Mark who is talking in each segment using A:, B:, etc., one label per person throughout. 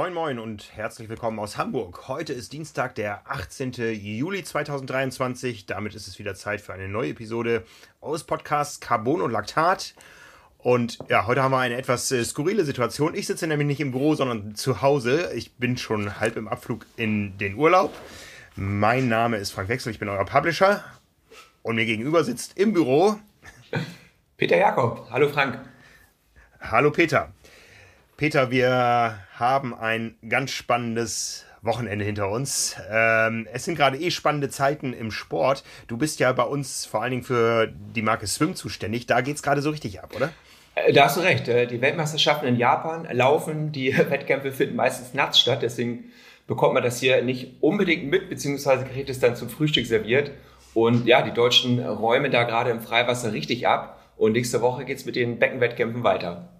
A: Moin Moin und herzlich willkommen aus Hamburg. Heute ist Dienstag, der 18. Juli 2023. Damit ist es wieder Zeit für eine neue Episode aus Podcasts Carbon und Laktat. Und ja, heute haben wir eine etwas äh, skurrile Situation. Ich sitze nämlich nicht im Büro, sondern zu Hause. Ich bin schon halb im Abflug in den Urlaub. Mein Name ist Frank Wechsel, ich bin euer Publisher. Und mir gegenüber sitzt im Büro
B: Peter Jakob. Hallo Frank.
A: Hallo Peter. Peter, wir haben ein ganz spannendes Wochenende hinter uns. Ähm, es sind gerade eh spannende Zeiten im Sport. Du bist ja bei uns vor allen Dingen für die Marke Swim zuständig. Da geht es gerade so richtig ab, oder?
B: Äh, da hast du recht. Äh, die Weltmeisterschaften in Japan laufen. Die Wettkämpfe finden meistens nachts statt. Deswegen bekommt man das hier nicht unbedingt mit, beziehungsweise kriegt es dann zum Frühstück serviert. Und ja, die Deutschen räumen da gerade im Freiwasser richtig ab. Und nächste Woche geht es mit den Beckenwettkämpfen weiter.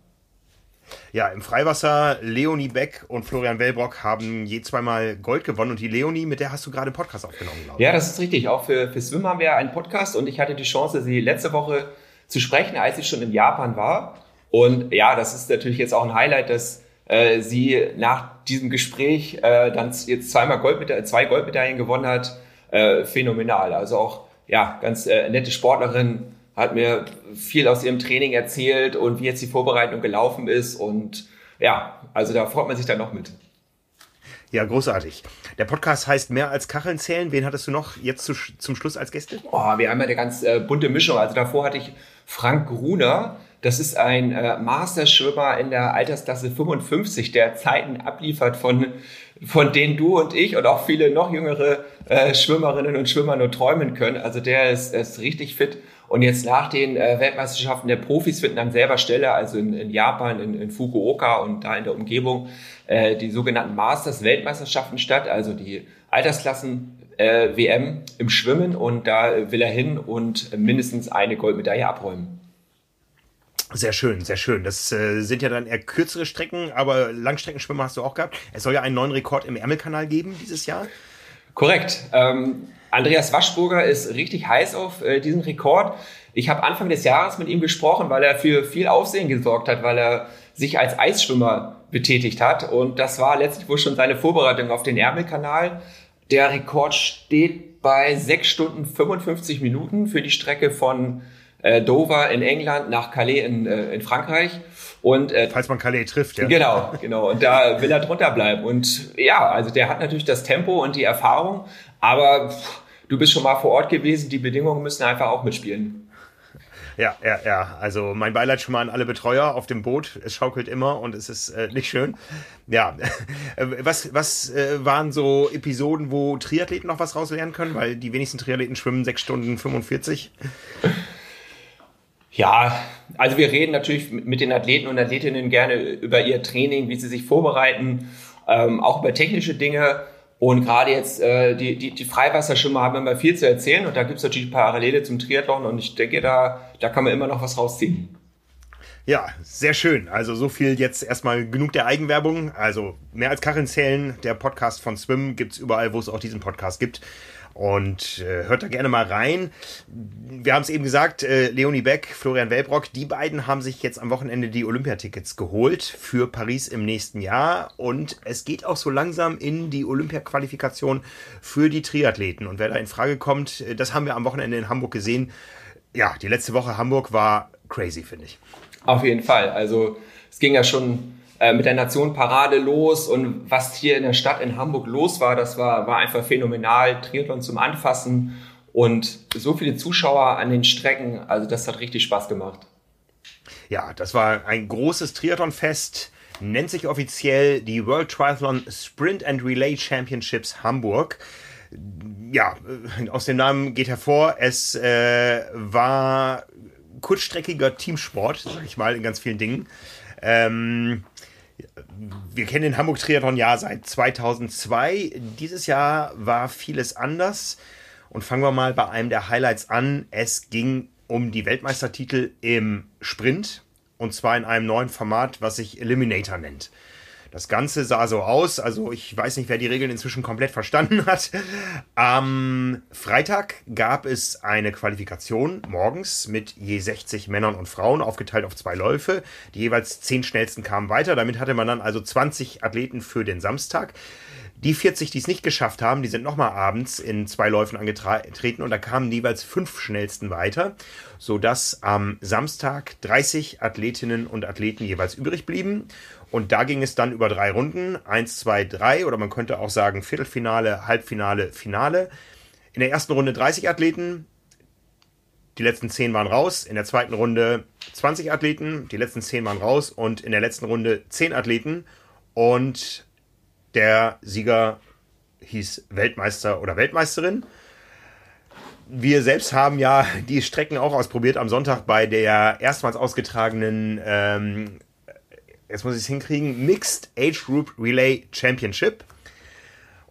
A: Ja, im Freiwasser Leonie Beck und Florian Wellbrock haben je zweimal Gold gewonnen und die Leonie, mit der hast du gerade einen Podcast aufgenommen,
B: glaube ich. Ja, das ist richtig. Auch für, für Swim haben wir einen Podcast und ich hatte die Chance, sie letzte Woche zu sprechen, als sie schon in Japan war. Und ja, das ist natürlich jetzt auch ein Highlight, dass äh, sie nach diesem Gespräch äh, dann jetzt zweimal Goldmeda zwei Goldmedaillen gewonnen hat. Äh, phänomenal. Also auch ja, ganz äh, nette Sportlerin hat mir viel aus ihrem Training erzählt und wie jetzt die Vorbereitung gelaufen ist. Und ja, also da freut man sich dann noch mit.
A: Ja, großartig. Der Podcast heißt Mehr als Kacheln zählen. Wen hattest du noch jetzt zu, zum Schluss als Gäste?
B: Oh, wir haben ja eine ganz äh, bunte Mischung. Also davor hatte ich Frank Gruner. Das ist ein äh, Masterschwimmer in der Altersklasse 55, der Zeiten abliefert von, von denen du und ich und auch viele noch jüngere äh, Schwimmerinnen und Schwimmer nur träumen können. Also der ist, ist richtig fit und jetzt nach den äh, Weltmeisterschaften der Profis finden an selber Stelle, also in, in Japan, in, in, Fukuoka und da in der Umgebung, äh, die sogenannten Masters-Weltmeisterschaften statt, also die Altersklassen äh, WM im Schwimmen und da will er hin und mindestens eine Goldmedaille abräumen.
A: Sehr schön, sehr schön. Das äh, sind ja dann eher kürzere Strecken, aber Langstreckenschwimmer hast du auch gehabt. Es soll ja einen neuen Rekord im Ärmelkanal geben dieses Jahr.
B: Korrekt. Ähm, Andreas Waschburger ist richtig heiß auf äh, diesen Rekord. Ich habe Anfang des Jahres mit ihm gesprochen, weil er für viel Aufsehen gesorgt hat, weil er sich als Eisschwimmer betätigt hat. Und das war letztlich wohl schon seine Vorbereitung auf den Ärmelkanal. Der Rekord steht bei 6 Stunden 55 Minuten für die Strecke von äh, Dover in England nach Calais in, äh, in Frankreich.
A: Und äh, falls man Calais trifft, ja.
B: Genau, genau. Und da will er drunter bleiben. Und ja, also der hat natürlich das Tempo und die Erfahrung, aber pff, du bist schon mal vor Ort gewesen, die Bedingungen müssen einfach auch mitspielen.
A: Ja, ja, ja. Also mein Beileid schon mal an alle Betreuer auf dem Boot. Es schaukelt immer und es ist äh, nicht schön. Ja, was, was äh, waren so Episoden, wo Triathleten noch was rauslernen können? Weil die wenigsten Triathleten schwimmen 6 Stunden 45.
B: Ja, also wir reden natürlich mit den Athleten und Athletinnen gerne über ihr Training, wie sie sich vorbereiten, ähm, auch über technische Dinge. Und gerade jetzt äh, die, die, die Freiwasserschwimmer haben immer viel zu erzählen und da gibt es natürlich Parallele zum Triathlon und ich denke, da, da kann man immer noch was rausziehen.
A: Ja, sehr schön. Also so viel jetzt erstmal genug der Eigenwerbung. Also mehr als Kacheln zählen, der Podcast von Swim gibt es überall, wo es auch diesen Podcast gibt. Und äh, hört da gerne mal rein. Wir haben es eben gesagt, äh, Leonie Beck, Florian Welbrock, die beiden haben sich jetzt am Wochenende die Olympiatickets geholt für Paris im nächsten Jahr. Und es geht auch so langsam in die Olympia-Qualifikation für die Triathleten. Und wer da in Frage kommt, äh, das haben wir am Wochenende in Hamburg gesehen. Ja, die letzte Woche Hamburg war crazy, finde ich.
B: Auf jeden Fall. Also es ging ja schon äh, mit der Nation Parade los und was hier in der Stadt in Hamburg los war, das war, war einfach phänomenal. Triathlon zum Anfassen und so viele Zuschauer an den Strecken, also das hat richtig Spaß gemacht.
A: Ja, das war ein großes Triathlon-Fest, nennt sich offiziell die World Triathlon Sprint and Relay Championships Hamburg. Ja, äh, aus dem Namen geht hervor, es äh, war kurzstreckiger Teamsport, sag ich mal, in ganz vielen Dingen. Ähm, wir kennen den Hamburg Triathlon ja seit 2002. Dieses Jahr war vieles anders. Und fangen wir mal bei einem der Highlights an. Es ging um die Weltmeistertitel im Sprint. Und zwar in einem neuen Format, was sich Eliminator nennt. Das Ganze sah so aus, also ich weiß nicht, wer die Regeln inzwischen komplett verstanden hat. Am Freitag gab es eine Qualifikation morgens mit je 60 Männern und Frauen, aufgeteilt auf zwei Läufe. Die jeweils zehn schnellsten kamen weiter. Damit hatte man dann also 20 Athleten für den Samstag. Die 40, die es nicht geschafft haben, die sind nochmal abends in zwei Läufen angetreten und da kamen jeweils fünf schnellsten weiter, sodass am Samstag 30 Athletinnen und Athleten jeweils übrig blieben. Und da ging es dann über drei Runden. Eins, zwei, drei oder man könnte auch sagen Viertelfinale, Halbfinale, Finale. In der ersten Runde 30 Athleten, die letzten 10 waren raus. In der zweiten Runde 20 Athleten, die letzten 10 waren raus. Und in der letzten Runde 10 Athleten. Und der Sieger hieß Weltmeister oder Weltmeisterin. Wir selbst haben ja die Strecken auch ausprobiert am Sonntag bei der erstmals ausgetragenen, ähm, jetzt muss ich es hinkriegen, Mixed Age Group Relay Championship.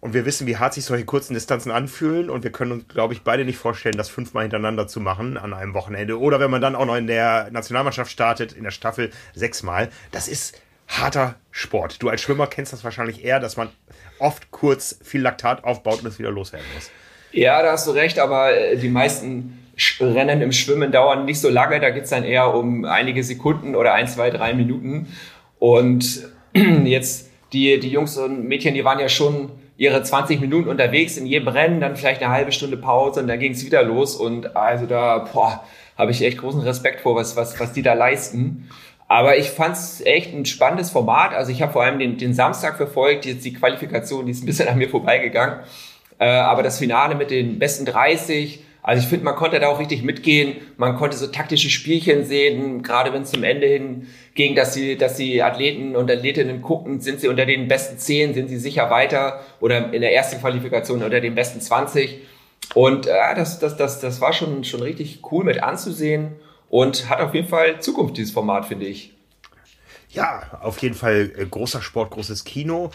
A: Und wir wissen, wie hart sich solche kurzen Distanzen anfühlen. Und wir können uns, glaube ich, beide nicht vorstellen, das fünfmal hintereinander zu machen an einem Wochenende. Oder wenn man dann auch noch in der Nationalmannschaft startet, in der Staffel sechsmal. Das ist harter Sport. Du als Schwimmer kennst das wahrscheinlich eher, dass man oft kurz viel Laktat aufbaut und es wieder loswerden muss.
B: Ja, da hast du recht, aber äh, die meisten Rennen im Schwimmen dauern nicht so lange. Da geht es dann eher um einige Sekunden oder ein, zwei, drei Minuten. Und jetzt die, die Jungs und Mädchen, die waren ja schon ihre 20 Minuten unterwegs in jedem Rennen, dann vielleicht eine halbe Stunde Pause und dann ging es wieder los. Und also da habe ich echt großen Respekt vor, was, was, was die da leisten. Aber ich fand es echt ein spannendes Format. Also ich habe vor allem den, den Samstag verfolgt, jetzt die Qualifikation, die ist ein bisschen an mir vorbeigegangen. Äh, aber das Finale mit den besten 30, also ich finde, man konnte da auch richtig mitgehen. Man konnte so taktische Spielchen sehen, gerade wenn es zum Ende hin ging, dass die, dass die Athleten und Athletinnen gucken, sind sie unter den besten 10, sind sie sicher weiter oder in der ersten Qualifikation unter den besten 20. Und äh, das, das, das, das war schon, schon richtig cool mit anzusehen und hat auf jeden Fall Zukunft, dieses Format, finde ich.
A: Ja, auf jeden Fall äh, großer Sport, großes Kino.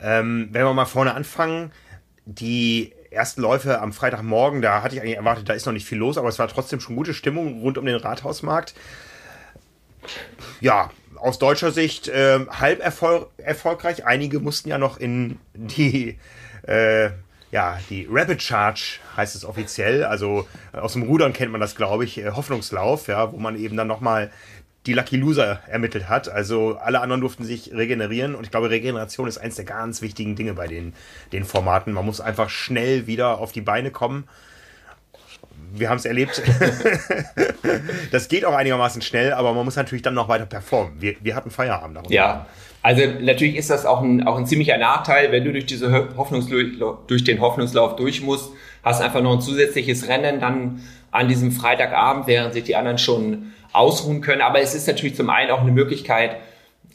A: Ähm, wenn wir mal vorne anfangen, die ersten Läufe am Freitagmorgen, da hatte ich eigentlich erwartet, da ist noch nicht viel los, aber es war trotzdem schon gute Stimmung rund um den Rathausmarkt. Ja, aus deutscher Sicht äh, halb erfol erfolgreich. Einige mussten ja noch in die äh, ja, die Rapid Charge heißt es offiziell. Also äh, aus dem Rudern kennt man das, glaube ich, äh, Hoffnungslauf, ja, wo man eben dann nochmal die Lucky Loser ermittelt hat. Also alle anderen durften sich regenerieren und ich glaube, Regeneration ist eins der ganz wichtigen Dinge bei den, den Formaten. Man muss einfach schnell wieder auf die Beine kommen. Wir haben es erlebt. das geht auch einigermaßen schnell, aber man muss natürlich dann noch weiter performen. Wir, wir hatten Feierabend.
B: Darunter. Ja, also natürlich ist das auch ein, auch ein ziemlicher Nachteil, wenn du durch, diese Hoffnungslauf, durch den Hoffnungslauf durch musst, hast einfach noch ein zusätzliches Rennen dann an diesem Freitagabend, während sich die anderen schon ausruhen können. Aber es ist natürlich zum einen auch eine Möglichkeit,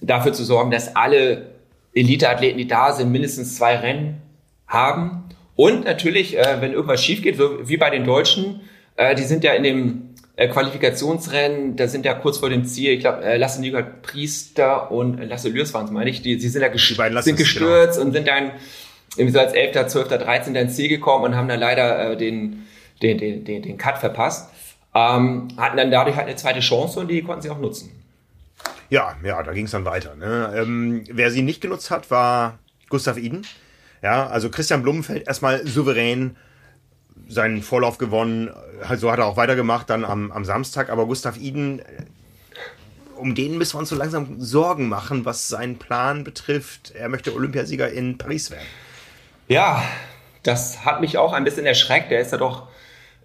B: dafür zu sorgen, dass alle Eliteathleten, die da sind, mindestens zwei Rennen haben. Und natürlich, äh, wenn irgendwas schief geht, wie bei den Deutschen, äh, die sind ja in dem äh, Qualifikationsrennen, da sind ja kurz vor dem Ziel, ich glaube, äh, Lasse Nygard Priester und äh, Lasse Lürs waren es, meine ich, die, die sind ja ges sind genau. gestürzt genau. und sind dann irgendwie so als 11., 12., 13. ins Ziel gekommen und haben dann leider äh, den, den, den, den, den Cut verpasst. Ähm, hatten dann dadurch halt eine zweite Chance und die konnten sie auch nutzen.
A: Ja, ja, da ging es dann weiter. Ne? Ähm, wer sie nicht genutzt hat, war Gustav Iden. Ja, also Christian Blumenfeld erstmal souverän seinen Vorlauf gewonnen. So hat er auch weitergemacht dann am, am Samstag. Aber Gustav Iden, äh, um den müssen wir uns so langsam Sorgen machen, was seinen Plan betrifft. Er möchte Olympiasieger in Paris werden.
B: Ja, das hat mich auch ein bisschen erschreckt. Er ist ja doch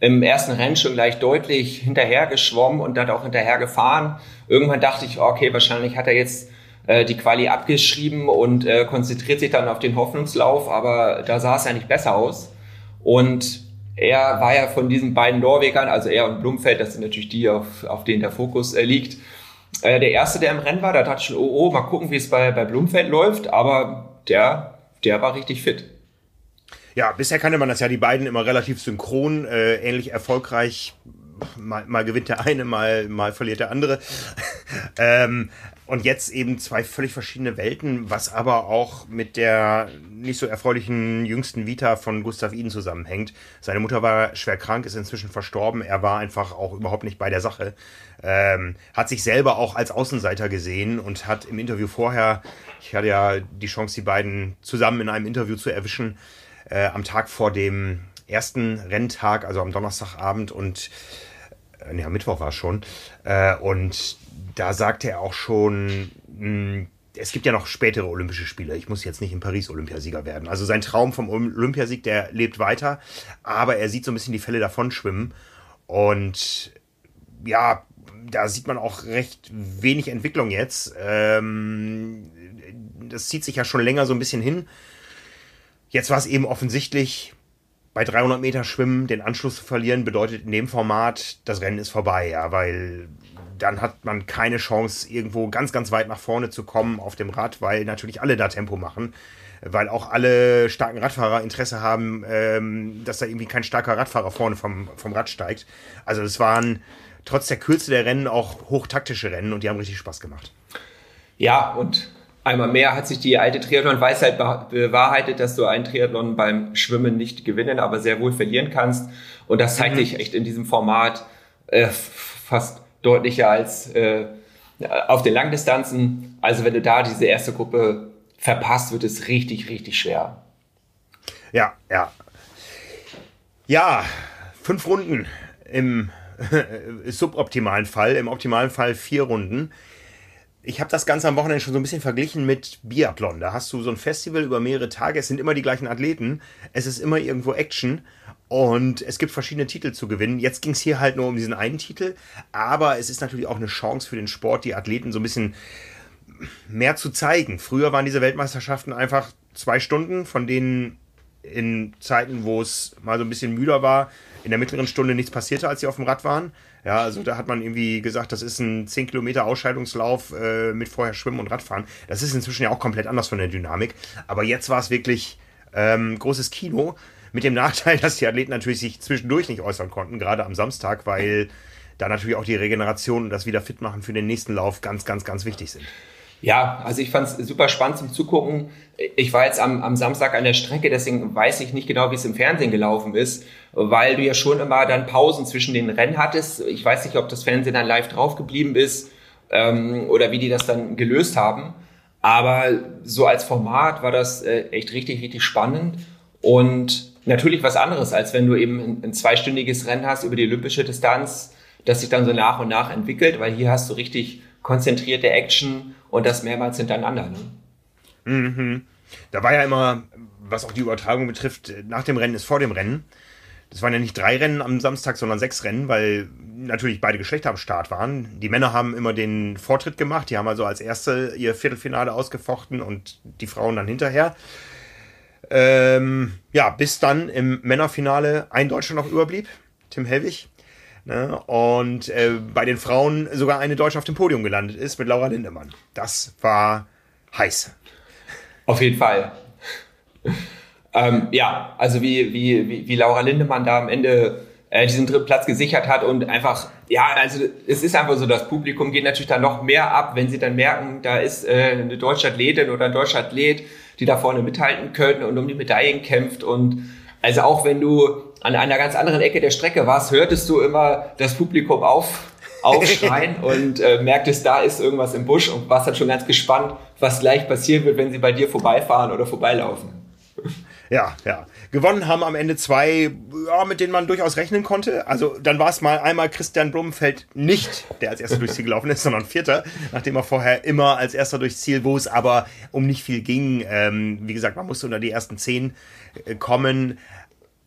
B: im ersten Rennen schon gleich deutlich hinterher geschwommen und dann auch hinterher gefahren. Irgendwann dachte ich, okay, wahrscheinlich hat er jetzt äh, die Quali abgeschrieben und äh, konzentriert sich dann auf den Hoffnungslauf, aber da sah es ja nicht besser aus. Und er war ja von diesen beiden Norwegern, also er und Blumfeld, das sind natürlich die, auf, auf denen der Fokus äh, liegt. Äh, der erste, der im Rennen war, da dachte ich schon, oh, oh mal gucken, wie es bei, bei Blumfeld läuft, aber der, der war richtig fit.
A: Ja, bisher kannte man das ja, die beiden immer relativ synchron, äh, ähnlich erfolgreich. Mal, mal gewinnt der eine, mal, mal verliert der andere. ähm, und jetzt eben zwei völlig verschiedene Welten, was aber auch mit der nicht so erfreulichen jüngsten Vita von Gustav Iden zusammenhängt. Seine Mutter war schwer krank, ist inzwischen verstorben. Er war einfach auch überhaupt nicht bei der Sache. Ähm, hat sich selber auch als Außenseiter gesehen und hat im Interview vorher, ich hatte ja die Chance, die beiden zusammen in einem Interview zu erwischen, äh, am Tag vor dem ersten Renntag, also am Donnerstagabend und äh, ja, Mittwoch war es schon. Äh, und da sagte er auch schon, mh, hm, es gibt ja noch spätere Olympische Spiele. Ich muss jetzt nicht in Paris Olympiasieger werden. Also sein Traum vom Olympiasieg, der lebt weiter, aber er sieht so ein bisschen die Fälle davon schwimmen. Und ja, da sieht man auch recht wenig Entwicklung jetzt. Ähm, das zieht sich ja schon länger so ein bisschen hin. Jetzt war es eben offensichtlich, bei 300 Meter Schwimmen den Anschluss zu verlieren, bedeutet in dem Format, das Rennen ist vorbei, ja, weil dann hat man keine Chance, irgendwo ganz, ganz weit nach vorne zu kommen auf dem Rad, weil natürlich alle da Tempo machen, weil auch alle starken Radfahrer Interesse haben, ähm, dass da irgendwie kein starker Radfahrer vorne vom, vom Rad steigt. Also es waren trotz der Kürze der Rennen auch hochtaktische Rennen und die haben richtig Spaß gemacht.
B: Ja, und einmal mehr hat sich die alte Triathlon-Weisheit bewahrheitet, dass du einen Triathlon beim Schwimmen nicht gewinnen, aber sehr wohl verlieren kannst. Und das zeigt mhm. sich echt in diesem Format äh, fast deutlicher als äh, auf den Langdistanzen. Also wenn du da diese erste Gruppe verpasst, wird es richtig, richtig schwer.
A: Ja, ja. Ja, fünf Runden im suboptimalen Fall, im optimalen Fall vier Runden. Ich habe das Ganze am Wochenende schon so ein bisschen verglichen mit Biathlon. Da hast du so ein Festival über mehrere Tage. Es sind immer die gleichen Athleten. Es ist immer irgendwo Action. Und es gibt verschiedene Titel zu gewinnen. Jetzt ging es hier halt nur um diesen einen Titel, aber es ist natürlich auch eine Chance für den Sport, die Athleten so ein bisschen mehr zu zeigen. Früher waren diese Weltmeisterschaften einfach zwei Stunden, von denen in Zeiten, wo es mal so ein bisschen müder war, in der mittleren Stunde nichts passierte, als sie auf dem Rad waren. Ja, also da hat man irgendwie gesagt, das ist ein 10 Kilometer Ausscheidungslauf äh, mit vorher Schwimmen und Radfahren. Das ist inzwischen ja auch komplett anders von der Dynamik. Aber jetzt war es wirklich ähm, großes Kino. Mit dem Nachteil, dass die Athleten natürlich sich zwischendurch nicht äußern konnten, gerade am Samstag, weil da natürlich auch die Regeneration und das Wiederfitmachen für den nächsten Lauf ganz, ganz, ganz wichtig sind.
B: Ja, also ich fand es super spannend zum Zugucken. Ich war jetzt am, am Samstag an der Strecke, deswegen weiß ich nicht genau, wie es im Fernsehen gelaufen ist, weil du ja schon immer dann Pausen zwischen den Rennen hattest. Ich weiß nicht, ob das Fernsehen dann live drauf geblieben ist ähm, oder wie die das dann gelöst haben. Aber so als Format war das äh, echt richtig, richtig spannend. Und natürlich was anderes, als wenn du eben ein, ein zweistündiges Rennen hast über die olympische Distanz, das sich dann so nach und nach entwickelt, weil hier hast du richtig konzentrierte Action und das mehrmals hintereinander.
A: Ne? Mhm. Da war ja immer, was auch die Übertragung betrifft, nach dem Rennen ist vor dem Rennen. Das waren ja nicht drei Rennen am Samstag, sondern sechs Rennen, weil natürlich beide Geschlechter am Start waren. Die Männer haben immer den Vortritt gemacht, die haben also als Erste ihr Viertelfinale ausgefochten und die Frauen dann hinterher. Ähm, ja, bis dann im Männerfinale ein Deutscher noch überblieb, Tim Hellwig. Ne? Und äh, bei den Frauen sogar eine Deutsche auf dem Podium gelandet ist mit Laura Lindemann. Das war heiß.
B: Auf jeden Fall. ähm, ja, also wie, wie, wie, Laura Lindemann da am Ende äh, diesen dritten Platz gesichert hat und einfach, ja, also es ist einfach so, das Publikum geht natürlich dann noch mehr ab, wenn sie dann merken, da ist äh, eine deutsche Athletin oder ein deutscher Athlet, die da vorne mithalten können und um die Medaillen kämpft. Und also auch wenn du an einer ganz anderen Ecke der Strecke warst, hörtest du immer das Publikum auf, aufschreien und äh, merktest, da ist irgendwas im Busch und warst dann schon ganz gespannt, was gleich passieren wird, wenn sie bei dir vorbeifahren oder vorbeilaufen.
A: Ja, ja. Gewonnen haben am Ende zwei, ja, mit denen man durchaus rechnen konnte. Also dann war es mal einmal Christian Blumenfeld nicht, der als erster durchs Ziel gelaufen ist, sondern Vierter, nachdem er vorher immer als erster durchs Ziel, wo es aber um nicht viel ging. Ähm, wie gesagt, man musste unter die ersten zehn äh, kommen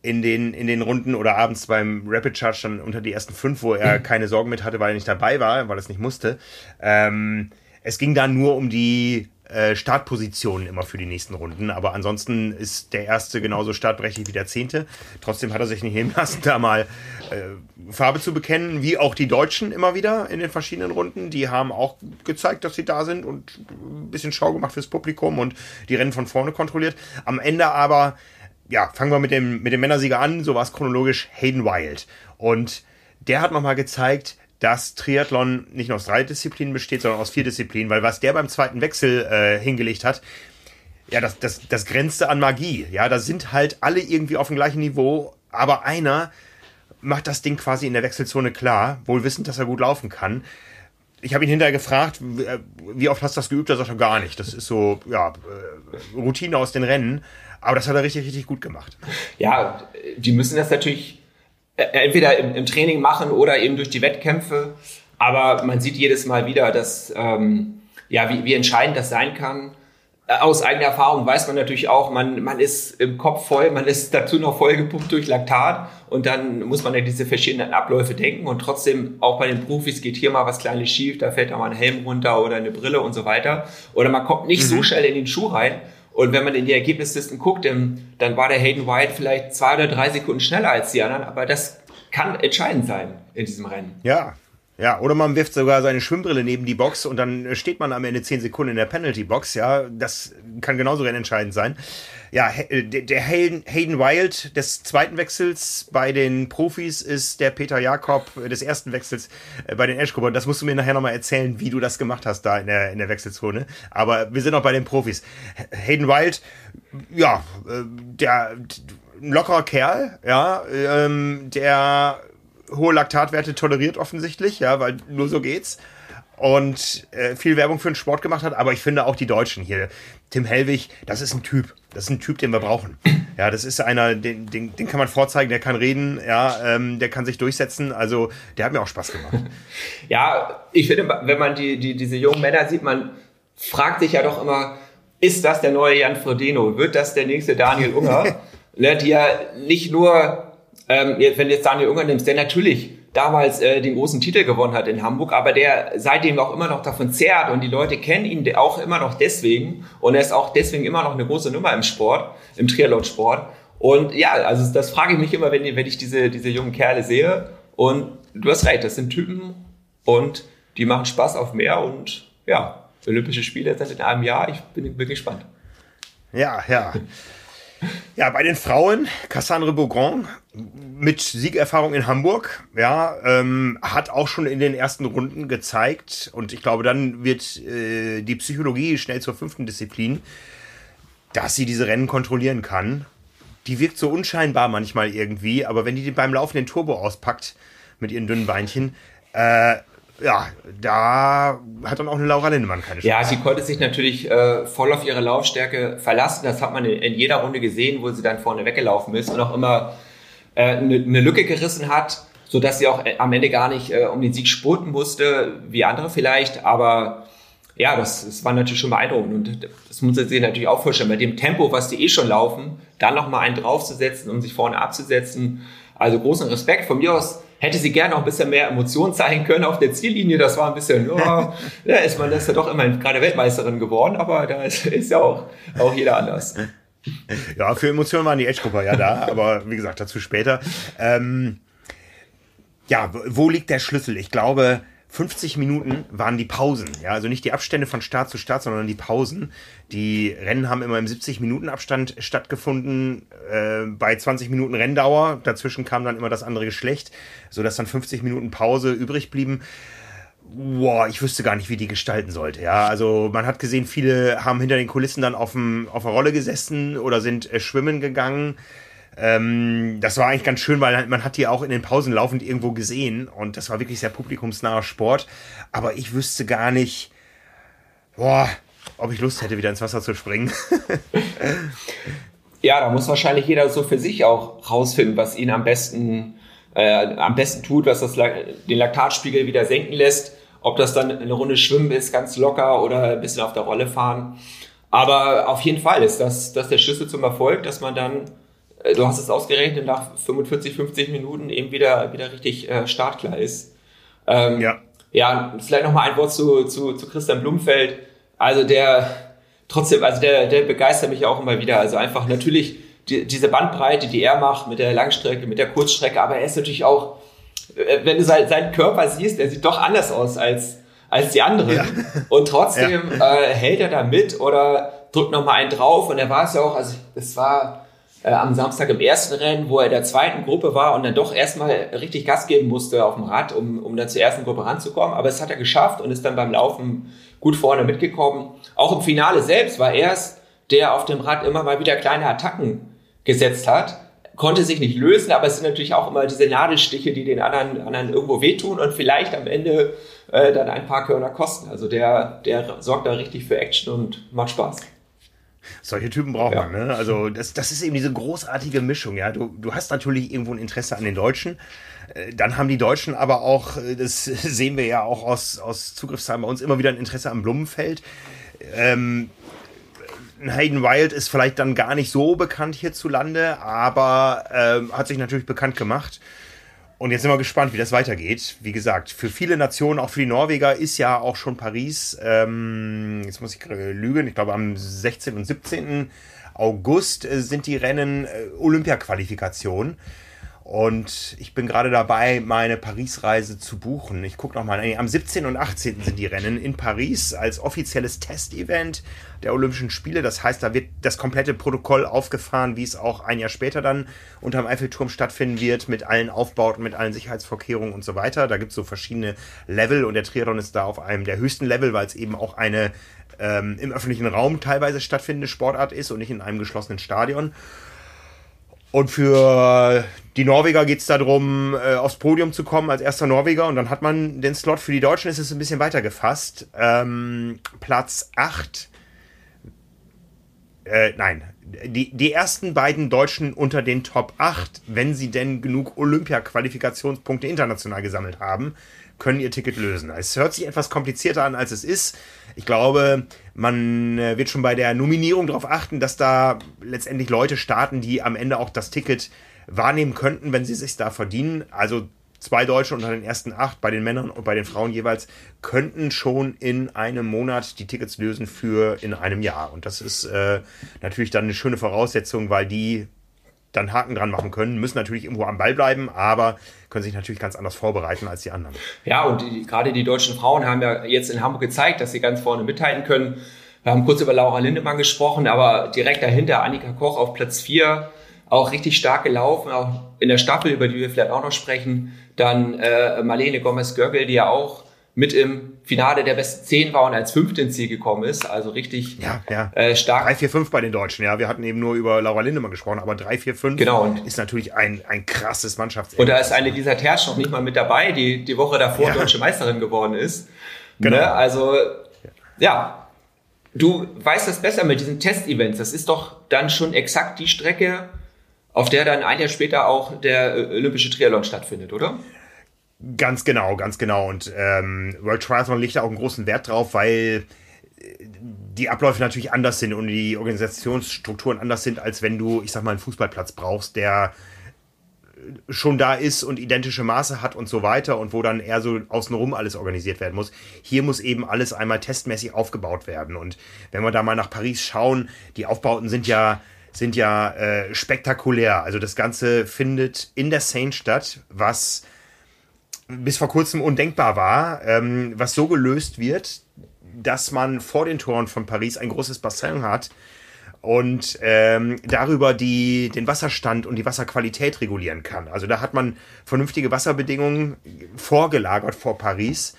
A: in den, in den Runden oder abends beim Rapid Charge dann unter die ersten fünf, wo er keine Sorgen mit hatte, weil er nicht dabei war, weil er es nicht musste. Ähm, es ging da nur um die äh, Startpositionen immer für die nächsten Runden. Aber ansonsten ist der erste genauso startberechtigt wie der zehnte. Trotzdem hat er sich nicht nehmen lassen, da mal äh, Farbe zu bekennen, wie auch die Deutschen immer wieder in den verschiedenen Runden. Die haben auch gezeigt, dass sie da sind und ein bisschen Schau gemacht fürs Publikum und die Rennen von vorne kontrolliert. Am Ende aber, ja, fangen wir mit dem, mit dem Männersieger an. So war es chronologisch Hayden Wild. Und der hat nochmal gezeigt, dass Triathlon nicht nur aus drei Disziplinen besteht, sondern aus vier Disziplinen, weil was der beim zweiten Wechsel äh, hingelegt hat, ja, das, das, das grenzte an Magie. Ja, da sind halt alle irgendwie auf dem gleichen Niveau, aber einer macht das Ding quasi in der Wechselzone klar, wohl wissend, dass er gut laufen kann. Ich habe ihn hinterher gefragt, äh, wie oft hast du das geübt? Er sagt gar nicht. Das ist so, ja, äh, Routine aus den Rennen. Aber das hat er richtig, richtig gut gemacht.
B: Ja, die müssen das natürlich entweder im, im Training machen oder eben durch die Wettkämpfe. Aber man sieht jedes Mal wieder, dass, ähm, ja, wie, wie entscheidend das sein kann. Äh, aus eigener Erfahrung weiß man natürlich auch, man, man ist im Kopf voll, man ist dazu noch voll gepumpt durch Laktat und dann muss man ja diese verschiedenen Abläufe denken und trotzdem auch bei den Profis geht hier mal was Kleines schief, da fällt da mal ein Helm runter oder eine Brille und so weiter oder man kommt nicht mhm. so schnell in den Schuh rein und wenn man in die Ergebnislisten guckt, dann war der Hayden White vielleicht zwei oder drei Sekunden schneller als die anderen, aber das kann entscheidend sein in diesem Rennen.
A: Ja, ja, oder man wirft sogar seine Schwimmbrille neben die Box und dann steht man am Ende zehn Sekunden in der Penalty-Box. Ja, das kann genauso entscheidend sein. Ja, äh, der Hayden Wild des zweiten Wechsels bei den Profis ist der Peter Jakob des ersten Wechsels äh, bei den Eschgruber. Das musst du mir nachher nochmal erzählen, wie du das gemacht hast da in der, in der Wechselzone. Aber wir sind auch bei den Profis. Hayden Wild, ja, äh, der, ein lockerer Kerl, ja, ähm, der hohe Laktatwerte toleriert offensichtlich, ja, weil nur so geht's. Und äh, viel Werbung für den Sport gemacht hat, aber ich finde auch die Deutschen hier. Tim Hellwig, das ist ein Typ. Das ist ein Typ, den wir brauchen. Ja, das ist einer, den, den, den kann man vorzeigen, der kann reden, ja, ähm, der kann sich durchsetzen. Also, der hat mir auch Spaß gemacht.
B: Ja, ich finde, wenn man die, die, diese jungen Männer sieht, man fragt sich ja doch immer, ist das der neue Jan Frodeno? Wird das der nächste Daniel Unger? ne, die ja nicht nur ähm, wenn du jetzt Daniel Unger nimmst, der natürlich damals äh, den großen Titel gewonnen hat in Hamburg, aber der seitdem auch immer noch davon zehrt und die Leute kennen ihn auch immer noch deswegen und er ist auch deswegen immer noch eine große Nummer im Sport, im Triathlon-Sport. Und ja, also das frage ich mich immer, wenn, wenn ich diese, diese jungen Kerle sehe. Und du hast recht, das sind Typen und die machen Spaß auf Meer und ja, Olympische Spiele sind in einem Jahr. Ich bin, bin gespannt.
A: Ja, ja. Ja, bei den Frauen, Cassandre Beaugrand mit Siegerfahrung in Hamburg, ja, ähm, hat auch schon in den ersten Runden gezeigt und ich glaube, dann wird äh, die Psychologie schnell zur fünften Disziplin, dass sie diese Rennen kontrollieren kann. Die wirkt so unscheinbar manchmal irgendwie, aber wenn die beim Laufen den Turbo auspackt mit ihren dünnen Beinchen, äh, ja, da hat dann auch eine Laura Lindemann keine Chance.
B: Ja, sie konnte sich natürlich äh, voll auf ihre Laufstärke verlassen. Das hat man in, in, jeder Runde gesehen, wo sie dann vorne weggelaufen ist und auch immer äh, eine, eine Lücke gerissen hat, so dass sie auch äh, am Ende gar nicht äh, um den Sieg spurten musste, wie andere vielleicht. Aber ja, das, das war natürlich schon beeindruckend und das muss sie sich natürlich auch vorstellen. Bei dem Tempo, was die eh schon laufen, dann noch mal einen draufzusetzen, um sich vorne abzusetzen. Also großen Respekt von mir aus hätte sie gerne noch ein bisschen mehr Emotionen zeigen können auf der Ziellinie. Das war ein bisschen, ja, da ist man ist ja doch immerhin gerade Weltmeisterin geworden, aber da ist, ist ja auch, auch jeder anders.
A: Ja, für Emotionen waren die Edge-Grupper ja da, aber wie gesagt, dazu später. Ähm, ja, wo liegt der Schlüssel? Ich glaube, 50 Minuten waren die Pausen. Ja, also nicht die Abstände von Start zu Start, sondern die Pausen. Die Rennen haben immer im 70 Minuten Abstand stattgefunden, äh, bei 20 Minuten Renndauer. Dazwischen kam dann immer das andere Geschlecht, sodass dann 50 Minuten Pause übrig blieben. Boah, ich wüsste gar nicht, wie die gestalten sollte. Ja, also man hat gesehen, viele haben hinter den Kulissen dann auf, dem, auf der Rolle gesessen oder sind äh, schwimmen gegangen. Ähm, das war eigentlich ganz schön, weil man hat die auch in den Pausen laufend irgendwo gesehen und das war wirklich sehr publikumsnaher Sport. Aber ich wüsste gar nicht, boah, ob ich Lust hätte, wieder ins Wasser zu springen.
B: ja, da muss wahrscheinlich jeder so für sich auch rausfinden, was ihn am besten, äh, am besten tut, was das, den Laktatspiegel wieder senken lässt. Ob das dann eine Runde Schwimmen ist, ganz locker oder ein bisschen auf der Rolle fahren. Aber auf jeden Fall ist das, das der Schlüssel zum Erfolg, dass man dann du hast es ausgerechnet, nach 45, 50 Minuten eben wieder, wieder richtig äh, startklar ist. Ähm, ja. Ja, vielleicht noch mal ein Wort zu, zu, zu Christian Blumfeld. Also der, trotzdem, also der, der begeistert mich auch immer wieder. Also einfach natürlich die, diese Bandbreite, die er macht mit der Langstrecke, mit der Kurzstrecke, aber er ist natürlich auch, äh, wenn du sein, seinen Körper siehst, er sieht doch anders aus als, als die anderen. Ja. Und trotzdem ja. äh, hält er da mit oder drückt noch mal einen drauf. Und er war es ja auch, also es war äh, am Samstag im ersten Rennen, wo er in der zweiten Gruppe war und dann doch erstmal richtig Gas geben musste auf dem Rad, um, um dann zur ersten Gruppe ranzukommen. Aber es hat er geschafft und ist dann beim Laufen gut vorne mitgekommen. Auch im Finale selbst war er es, der auf dem Rad immer mal wieder kleine Attacken gesetzt hat. Konnte sich nicht lösen, aber es sind natürlich auch immer diese Nadelstiche, die den anderen, anderen irgendwo wehtun und vielleicht am Ende äh, dann ein paar Körner kosten. Also der, der sorgt da richtig für Action und macht Spaß.
A: Solche Typen braucht ja. man, ne? Also das, das ist eben diese großartige Mischung, ja. Du, du hast natürlich irgendwo ein Interesse an den Deutschen. Äh, dann haben die Deutschen aber auch, äh, das sehen wir ja auch aus, aus Zugriffszahlen bei uns, immer wieder ein Interesse am Blumenfeld. Ähm, Hayden Wild ist vielleicht dann gar nicht so bekannt hierzulande, aber ähm, hat sich natürlich bekannt gemacht. Und jetzt sind wir gespannt, wie das weitergeht. Wie gesagt, für viele Nationen, auch für die Norweger, ist ja auch schon Paris, ähm, jetzt muss ich lügen, ich glaube am 16. und 17. August äh, sind die Rennen äh, Olympia-Qualifikation. Und ich bin gerade dabei, meine Paris-Reise zu buchen. Ich gucke nochmal. Nee, am 17. und 18. sind die Rennen in Paris als offizielles Testevent der Olympischen Spiele. Das heißt, da wird das komplette Protokoll aufgefahren, wie es auch ein Jahr später dann unterm Eiffelturm stattfinden wird, mit allen Aufbauten, mit allen Sicherheitsvorkehrungen und so weiter. Da gibt es so verschiedene Level und der Triathlon ist da auf einem der höchsten Level, weil es eben auch eine ähm, im öffentlichen Raum teilweise stattfindende Sportart ist und nicht in einem geschlossenen Stadion. Und für die Norweger geht es darum, äh, aufs Podium zu kommen als erster Norweger. Und dann hat man den Slot für die Deutschen, ist es ein bisschen weiter gefasst. Ähm, Platz 8. Äh, nein, die, die ersten beiden Deutschen unter den Top 8, wenn sie denn genug Olympia-Qualifikationspunkte international gesammelt haben, können ihr Ticket lösen. Es hört sich etwas komplizierter an, als es ist. Ich glaube, man äh, wird schon bei der Nominierung darauf achten, dass da letztendlich Leute starten, die am Ende auch das Ticket wahrnehmen könnten, wenn sie sich da verdienen. Also zwei Deutsche unter den ersten acht, bei den Männern und bei den Frauen jeweils, könnten schon in einem Monat die Tickets lösen für in einem Jahr. Und das ist äh, natürlich dann eine schöne Voraussetzung, weil die dann Haken dran machen können, müssen natürlich irgendwo am Ball bleiben, aber können sich natürlich ganz anders vorbereiten als die anderen.
B: Ja, und die, gerade die deutschen Frauen haben ja jetzt in Hamburg gezeigt, dass sie ganz vorne mithalten können. Wir haben kurz über Laura Lindemann gesprochen, aber direkt dahinter Annika Koch auf Platz 4, auch richtig stark gelaufen, auch in der Staffel, über die wir vielleicht auch noch sprechen. Dann äh, Marlene Gomez-Görgel, die ja auch mit im Finale der besten zehn war und als fünfte ins Ziel gekommen ist. Also richtig
A: ja, ja. Äh, stark. 3, 4, 5 bei den Deutschen, ja. Wir hatten eben nur über Laura Lindemann gesprochen, aber 3, 4, 5
B: genau.
A: ist natürlich ein, ein krasses Mannschafts.
B: Und da ist eine Lisa Tersch noch nicht mal mit dabei, die die Woche davor ja. deutsche Meisterin geworden ist. Genau. Ne? Also, ja. Du weißt das besser mit diesen Testevents. Das ist doch dann schon exakt die Strecke, auf der dann ein Jahr später auch der äh, Olympische Triathlon stattfindet, oder?
A: Ganz genau, ganz genau. Und ähm, World Triathlon legt da auch einen großen Wert drauf, weil äh, die Abläufe natürlich anders sind und die Organisationsstrukturen anders sind, als wenn du, ich sag mal, einen Fußballplatz brauchst, der schon da ist und identische Maße hat und so weiter und wo dann eher so außenrum alles organisiert werden muss. Hier muss eben alles einmal testmäßig aufgebaut werden. Und wenn wir da mal nach Paris schauen, die Aufbauten sind ja sind ja äh, spektakulär. Also das Ganze findet in der Seine statt, was bis vor kurzem undenkbar war, ähm, was so gelöst wird, dass man vor den Toren von Paris ein großes Bassin hat und ähm, darüber die, den Wasserstand und die Wasserqualität regulieren kann. Also da hat man vernünftige Wasserbedingungen vorgelagert vor Paris,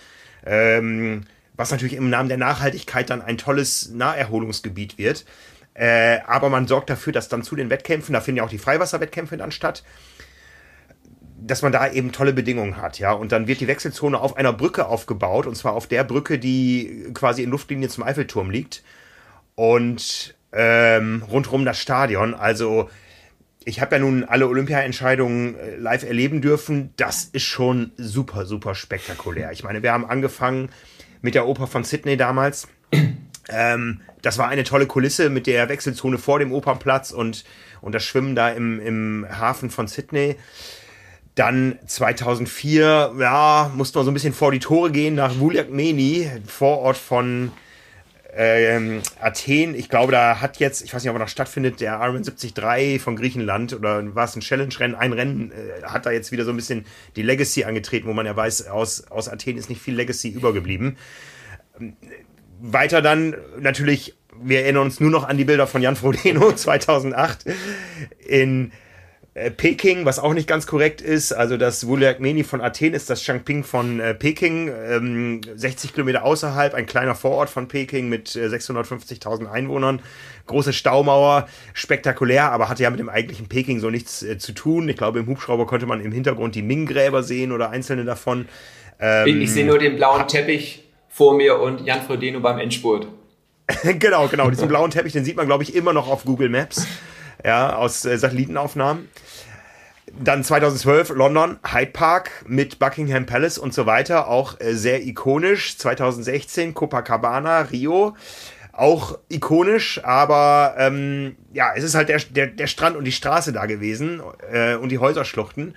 A: ähm, was natürlich im Namen der Nachhaltigkeit dann ein tolles Naherholungsgebiet wird. Äh, aber man sorgt dafür, dass dann zu den Wettkämpfen, da finden ja auch die Freiwasserwettkämpfe dann statt, dass man da eben tolle Bedingungen hat, ja. Und dann wird die Wechselzone auf einer Brücke aufgebaut, und zwar auf der Brücke, die quasi in Luftlinie zum Eiffelturm liegt. Und ähm, rundherum das Stadion. Also, ich habe ja nun alle Olympia-Entscheidungen äh, live erleben dürfen. Das ist schon super, super spektakulär. Ich meine, wir haben angefangen mit der Oper von Sydney damals. Ähm, das war eine tolle Kulisse mit der Wechselzone vor dem Opernplatz und, und das Schwimmen da im, im Hafen von Sydney. Dann 2004, ja, musste man so ein bisschen vor die Tore gehen nach Vuliakmeni, Vorort von ähm, Athen. Ich glaube, da hat jetzt, ich weiß nicht, ob er noch stattfindet, der Ironman 73 von Griechenland oder war es ein Challenge-Rennen? Ein Rennen äh, hat da jetzt wieder so ein bisschen die Legacy angetreten, wo man ja weiß, aus, aus Athen ist nicht viel Legacy übergeblieben. Weiter dann natürlich wir erinnern uns nur noch an die Bilder von Jan Frodeno 2008 in äh, Peking, was auch nicht ganz korrekt ist. Also das Wuliakmeni von Athen ist das Changping von äh, Peking, ähm, 60 Kilometer außerhalb, ein kleiner Vorort von Peking mit äh, 650.000 Einwohnern. Große Staumauer, spektakulär, aber hatte ja mit dem eigentlichen Peking so nichts äh, zu tun. Ich glaube, im Hubschrauber konnte man im Hintergrund die Ming-Gräber sehen oder einzelne davon.
B: Ähm, ich sehe nur den blauen Teppich vor mir und Jan Frodeno beim Endspurt.
A: genau, genau. Diesen blauen Teppich, den sieht man, glaube ich, immer noch auf Google Maps. Ja, aus äh, Satellitenaufnahmen. Dann 2012 London, Hyde Park mit Buckingham Palace und so weiter, auch äh, sehr ikonisch. 2016 Copacabana, Rio, auch ikonisch, aber ähm, ja, es ist halt der, der, der Strand und die Straße da gewesen äh, und die Häuserschluchten.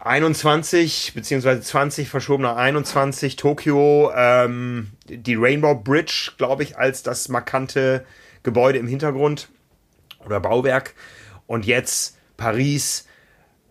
A: 21 beziehungsweise 20 verschobener 21 Tokio, ähm, die Rainbow Bridge, glaube ich, als das markante Gebäude im Hintergrund oder Bauwerk. Und jetzt Paris,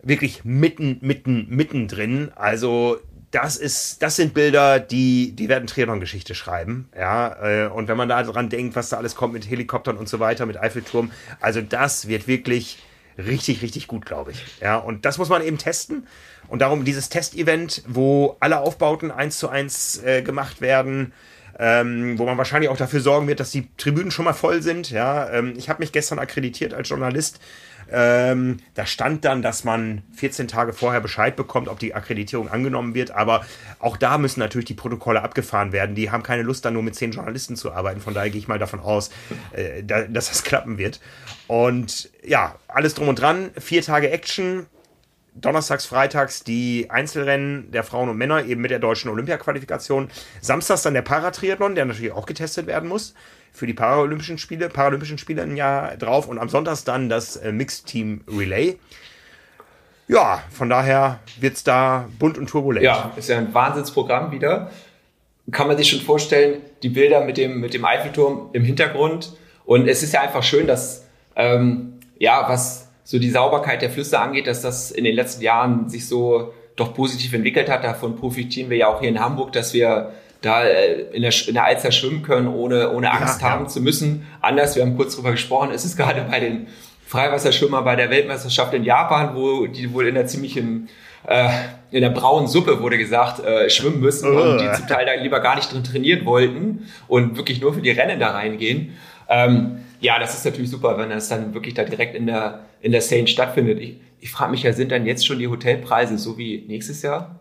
A: wirklich mitten, mitten, mittendrin. Also das ist, das sind Bilder, die, die werden Triathlon-Geschichte schreiben, ja. Äh, und wenn man da dran denkt, was da alles kommt mit Helikoptern und so weiter, mit Eiffelturm, also das wird wirklich richtig, richtig gut, glaube ich. Ja, und das muss man eben testen. Und darum dieses Testevent, wo alle Aufbauten eins zu eins äh, gemacht werden, ähm, wo man wahrscheinlich auch dafür sorgen wird, dass die Tribünen schon mal voll sind. Ja, ähm, ich habe mich gestern akkreditiert als Journalist ähm, da stand dann, dass man 14 Tage vorher Bescheid bekommt, ob die Akkreditierung angenommen wird. Aber auch da müssen natürlich die Protokolle abgefahren werden. Die haben keine Lust, dann nur mit zehn Journalisten zu arbeiten. Von daher gehe ich mal davon aus, äh, da, dass das klappen wird. Und ja, alles drum und dran. Vier Tage Action. Donnerstags, Freitags die Einzelrennen der Frauen und Männer eben mit der deutschen Olympia-Qualifikation. Samstags dann der Paratriathlon, der natürlich auch getestet werden muss für die Paralympischen Spiele, Paralympischen Spiele ein Jahr drauf und am Sonntag dann das äh, Mixed Team Relay. Ja, von daher wird es da bunt und turbulent.
B: Ja, ist ja ein Wahnsinnsprogramm wieder. Kann man sich schon vorstellen, die Bilder mit dem, mit dem Eiffelturm im Hintergrund. Und es ist ja einfach schön, dass, ähm, ja, was so die Sauberkeit der Flüsse angeht, dass das in den letzten Jahren sich so doch positiv entwickelt hat. Davon profitieren wir ja auch hier in Hamburg, dass wir da äh, in der, in der Alster schwimmen können, ohne, ohne Angst ja, haben ja. zu müssen. Anders, wir haben kurz drüber gesprochen, es ist gerade bei den Freiwasserschwimmer bei der Weltmeisterschaft in Japan, wo die wohl in der ziemlichen äh, in der braunen Suppe wurde gesagt, äh, schwimmen müssen oh. und die zum Teil da lieber gar nicht drin trainieren wollten und wirklich nur für die Rennen da reingehen. Ähm, ja, das ist natürlich super, wenn das dann wirklich da direkt in der, in der Seine stattfindet. Ich, ich frage mich ja, sind dann jetzt schon die Hotelpreise so wie nächstes Jahr?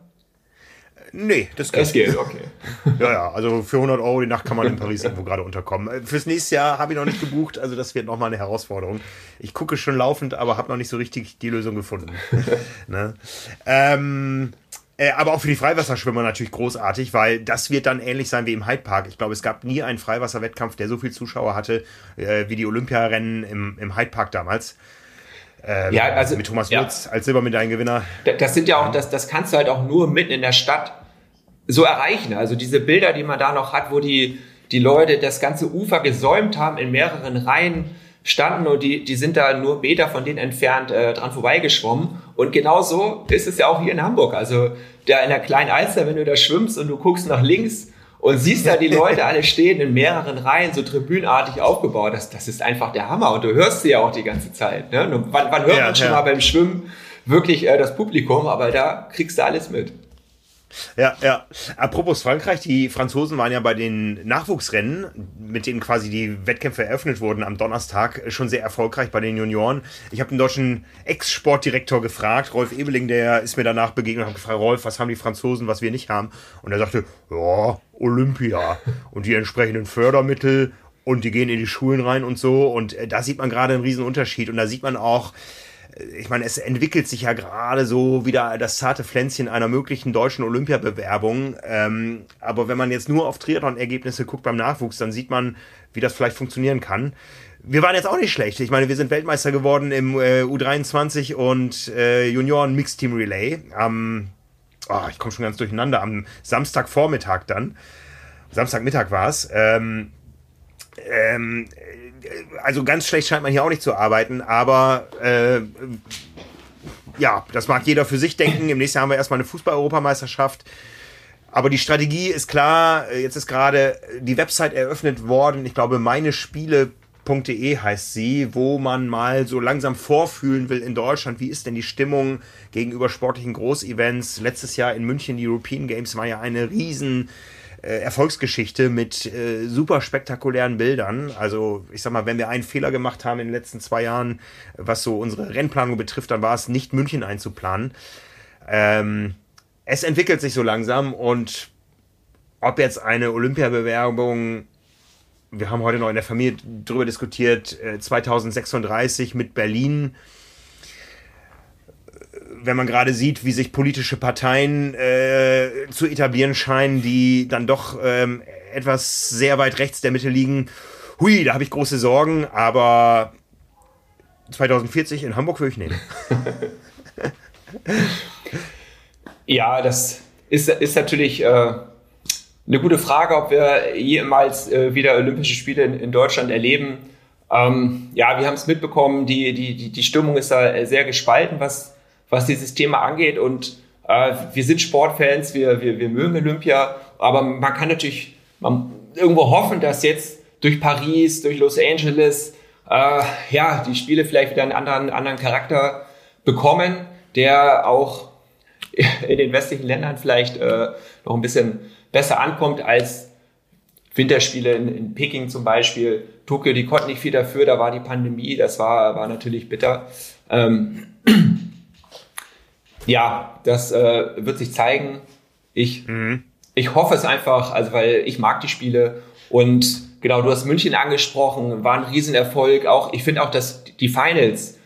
A: Nee, das geht. Das geht, okay. Ja, ja, also für 100 Euro die Nacht kann man in Paris irgendwo gerade unterkommen. Äh, fürs nächste Jahr habe ich noch nicht gebucht, also das wird nochmal eine Herausforderung. Ich gucke schon laufend, aber habe noch nicht so richtig die Lösung gefunden. ne? ähm, äh, aber auch für die Freiwasserschwimmer natürlich großartig, weil das wird dann ähnlich sein wie im Hyde Park. Ich glaube, es gab nie einen Freiwasserwettkampf, der so viel Zuschauer hatte äh, wie die Olympiarennen im, im Hyde Park damals.
B: Ähm, ja, also
A: mit Thomas ja. Als Silbermedaillengewinner.
B: Das sind ja auch, das, das kannst du halt auch nur mitten in der Stadt so erreichen. Also diese Bilder, die man da noch hat, wo die, die Leute das ganze Ufer gesäumt haben, in mehreren Reihen standen und die, die sind da nur Meter von denen entfernt äh, dran vorbeigeschwommen. Und genauso ist es ja auch hier in Hamburg. Also da in der kleinen Alster, wenn du da schwimmst und du guckst nach links und siehst da die Leute alle stehen in mehreren Reihen, so tribünartig aufgebaut. Das, das ist einfach der Hammer. Und du hörst sie ja auch die ganze Zeit. Ne? Wann, wann hört ja, man schon ja. mal beim Schwimmen wirklich äh, das Publikum? Aber da kriegst du alles mit.
A: Ja, ja. Apropos Frankreich, die Franzosen waren ja bei den Nachwuchsrennen, mit denen quasi die Wettkämpfe eröffnet wurden am Donnerstag, schon sehr erfolgreich bei den Junioren. Ich habe den deutschen Ex-Sportdirektor gefragt, Rolf Ebeling, der ist mir danach begegnet und hat gefragt, Rolf, was haben die Franzosen, was wir nicht haben? Und er sagte, ja, Olympia und die entsprechenden Fördermittel und die gehen in die Schulen rein und so. Und äh, da sieht man gerade einen riesen Unterschied. Und da sieht man auch, ich meine, es entwickelt sich ja gerade so wieder das zarte Pflänzchen einer möglichen deutschen Olympiabewerbung. Ähm, aber wenn man jetzt nur auf Triathlon-Ergebnisse guckt beim Nachwuchs, dann sieht man, wie das vielleicht funktionieren kann. Wir waren jetzt auch nicht schlecht. Ich meine, wir sind Weltmeister geworden im äh, U23 und äh, Junioren Mixed Team Relay. Am, oh, ich komme schon ganz durcheinander, am Samstagvormittag dann. Samstagmittag war es. Ähm, ähm, also ganz schlecht scheint man hier auch nicht zu arbeiten, aber äh, ja, das mag jeder für sich denken. Im nächsten Jahr haben wir erstmal eine Fußball-Europameisterschaft. Aber die Strategie ist klar. Jetzt ist gerade die Website eröffnet worden. Ich glaube, meine Spiele.de heißt sie, wo man mal so langsam vorfühlen will in Deutschland, wie ist denn die Stimmung gegenüber sportlichen Großevents. Letztes Jahr in München, die European Games, war ja eine riesen äh, Erfolgsgeschichte mit äh, super spektakulären Bildern. Also ich sag mal, wenn wir einen Fehler gemacht haben in den letzten zwei Jahren, was so unsere Rennplanung betrifft, dann war es nicht München einzuplanen. Ähm, es entwickelt sich so langsam und ob jetzt eine Olympiabewerbung, wir haben heute noch in der Familie darüber diskutiert, 2036 äh, mit Berlin, wenn man gerade sieht, wie sich politische Parteien äh, zu etablieren scheinen, die dann doch ähm, etwas sehr weit rechts der Mitte liegen, hui, da habe ich große Sorgen, aber 2040 in Hamburg würde ich nehmen.
B: ja, das ist, ist natürlich äh, eine gute Frage, ob wir jemals äh, wieder Olympische Spiele in, in Deutschland erleben. Ähm, ja, wir haben es mitbekommen, die, die, die Stimmung ist da sehr gespalten, was was dieses Thema angeht. Und äh, wir sind Sportfans, wir, wir, wir mögen Olympia, aber man kann natürlich man, irgendwo hoffen, dass jetzt durch Paris, durch Los Angeles, äh, ja, die Spiele vielleicht wieder einen anderen, anderen Charakter bekommen, der auch in den westlichen Ländern vielleicht äh, noch ein bisschen besser ankommt als Winterspiele in, in Peking zum Beispiel. Tokio, die konnten nicht viel dafür, da war die Pandemie, das war, war natürlich bitter. Ähm, ja, das äh, wird sich zeigen. Ich, mhm. ich hoffe es einfach, also weil ich mag die Spiele und genau, du hast München angesprochen, war ein Riesenerfolg. Auch ich finde auch, dass die Finals,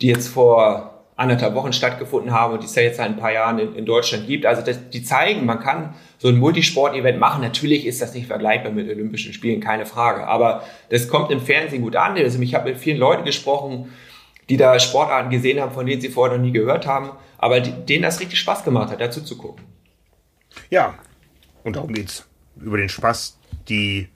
B: die jetzt vor anderthalb Wochen stattgefunden haben und die es ja jetzt seit ein paar Jahren in, in Deutschland gibt, also das, die zeigen, man kann so ein Multisport-Event machen. Natürlich ist das nicht vergleichbar mit Olympischen Spielen, keine Frage. Aber das kommt im Fernsehen gut an. Also ich habe mit vielen Leuten gesprochen, die da Sportarten gesehen haben, von denen sie vorher noch nie gehört haben aber denen das richtig Spaß gemacht hat, dazu zu gucken.
A: Ja, und darum geht's. Über den Spaß, die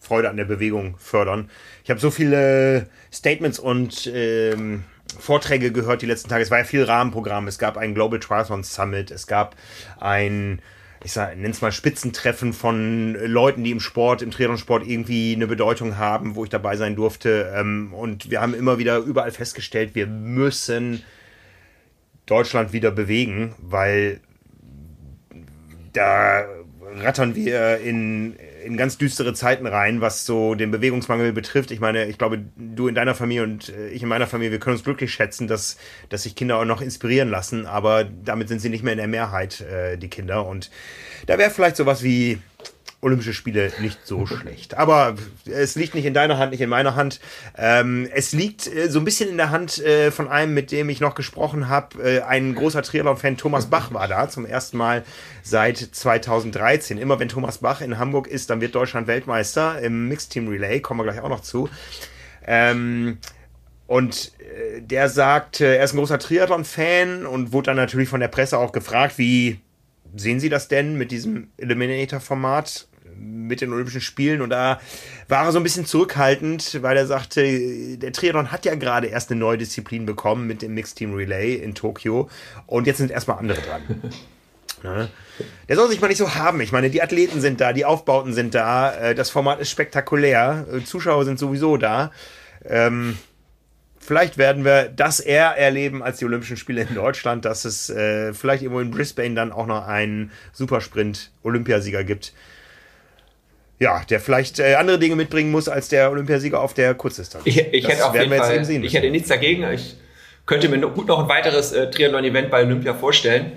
A: Freude an der Bewegung fördern. Ich habe so viele Statements und ähm, Vorträge gehört die letzten Tage. Es war ja viel Rahmenprogramm. Es gab ein Global Triathlon Summit. Es gab ein, ich sag, nenn's mal Spitzentreffen von Leuten, die im Sport, im Triathlon-Sport irgendwie eine Bedeutung haben, wo ich dabei sein durfte. Ähm, und wir haben immer wieder überall festgestellt, wir müssen Deutschland wieder bewegen, weil da rattern wir in, in ganz düstere Zeiten rein, was so den Bewegungsmangel betrifft. Ich meine, ich glaube, du in deiner Familie und äh, ich in meiner Familie, wir können uns glücklich schätzen, dass, dass sich Kinder auch noch inspirieren lassen, aber damit sind sie nicht mehr in der Mehrheit, äh, die Kinder. Und da wäre vielleicht sowas wie Olympische Spiele nicht so schlecht. Aber es liegt nicht in deiner Hand, nicht in meiner Hand. Ähm, es liegt äh, so ein bisschen in der Hand äh, von einem, mit dem ich noch gesprochen habe. Äh, ein großer Triathlon-Fan, Thomas Bach, war da zum ersten Mal seit 2013. Immer wenn Thomas Bach in Hamburg ist, dann wird Deutschland Weltmeister im Mixed Team Relay. Kommen wir gleich auch noch zu. Ähm, und äh, der sagt, er ist ein großer Triathlon-Fan und wurde dann natürlich von der Presse auch gefragt, wie sehen Sie das denn mit diesem Eliminator-Format? Mit den Olympischen Spielen und da war er so ein bisschen zurückhaltend, weil er sagte, der Triathlon hat ja gerade erst eine neue Disziplin bekommen mit dem Mixed Team Relay in Tokio und jetzt sind erstmal andere dran. Ne? Der soll sich mal nicht so haben. Ich meine, die Athleten sind da, die Aufbauten sind da, äh, das Format ist spektakulär, äh, Zuschauer sind sowieso da. Ähm, vielleicht werden wir das eher erleben als die Olympischen Spiele in Deutschland, dass es äh, vielleicht irgendwo in Brisbane dann auch noch einen Supersprint-Olympiasieger gibt ja, der vielleicht äh, andere Dinge mitbringen muss als der Olympiasieger auf der Kurzdistanz.
B: Ich, ich hätte auf jeden Fall, ich hätte nichts dagegen. Ich könnte mir gut noch ein weiteres äh, Triathlon-Event bei Olympia vorstellen.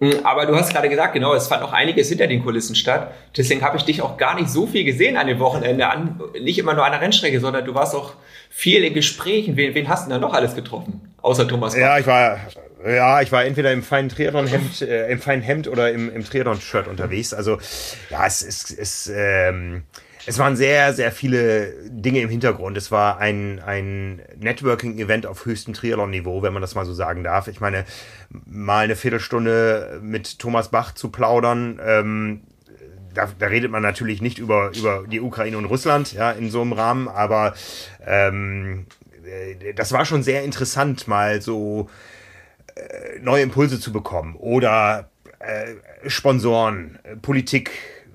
B: Hm, aber du hast gerade gesagt, genau, es fand noch einiges hinter den Kulissen statt. Deswegen habe ich dich auch gar nicht so viel gesehen an dem Wochenende, an, nicht immer nur an der Rennstrecke, sondern du warst auch viel in Gesprächen. Wen, wen hast du denn da noch alles getroffen? Außer Thomas
A: Bach. Ja, ich war ja, ich war entweder im feinen Triathlon-Hemd, äh, im feinen Hemd oder im, im Triathlon-Shirt unterwegs. Also ja, es ist, es, ähm, es waren sehr, sehr viele Dinge im Hintergrund. Es war ein, ein Networking-Event auf höchstem Triathlon-Niveau, wenn man das mal so sagen darf. Ich meine, mal eine Viertelstunde mit Thomas Bach zu plaudern, ähm, da, da redet man natürlich nicht über, über die Ukraine und Russland, ja, in so einem Rahmen, aber ähm, äh, das war schon sehr interessant, mal so neue Impulse zu bekommen oder äh, Sponsoren, äh, Politik,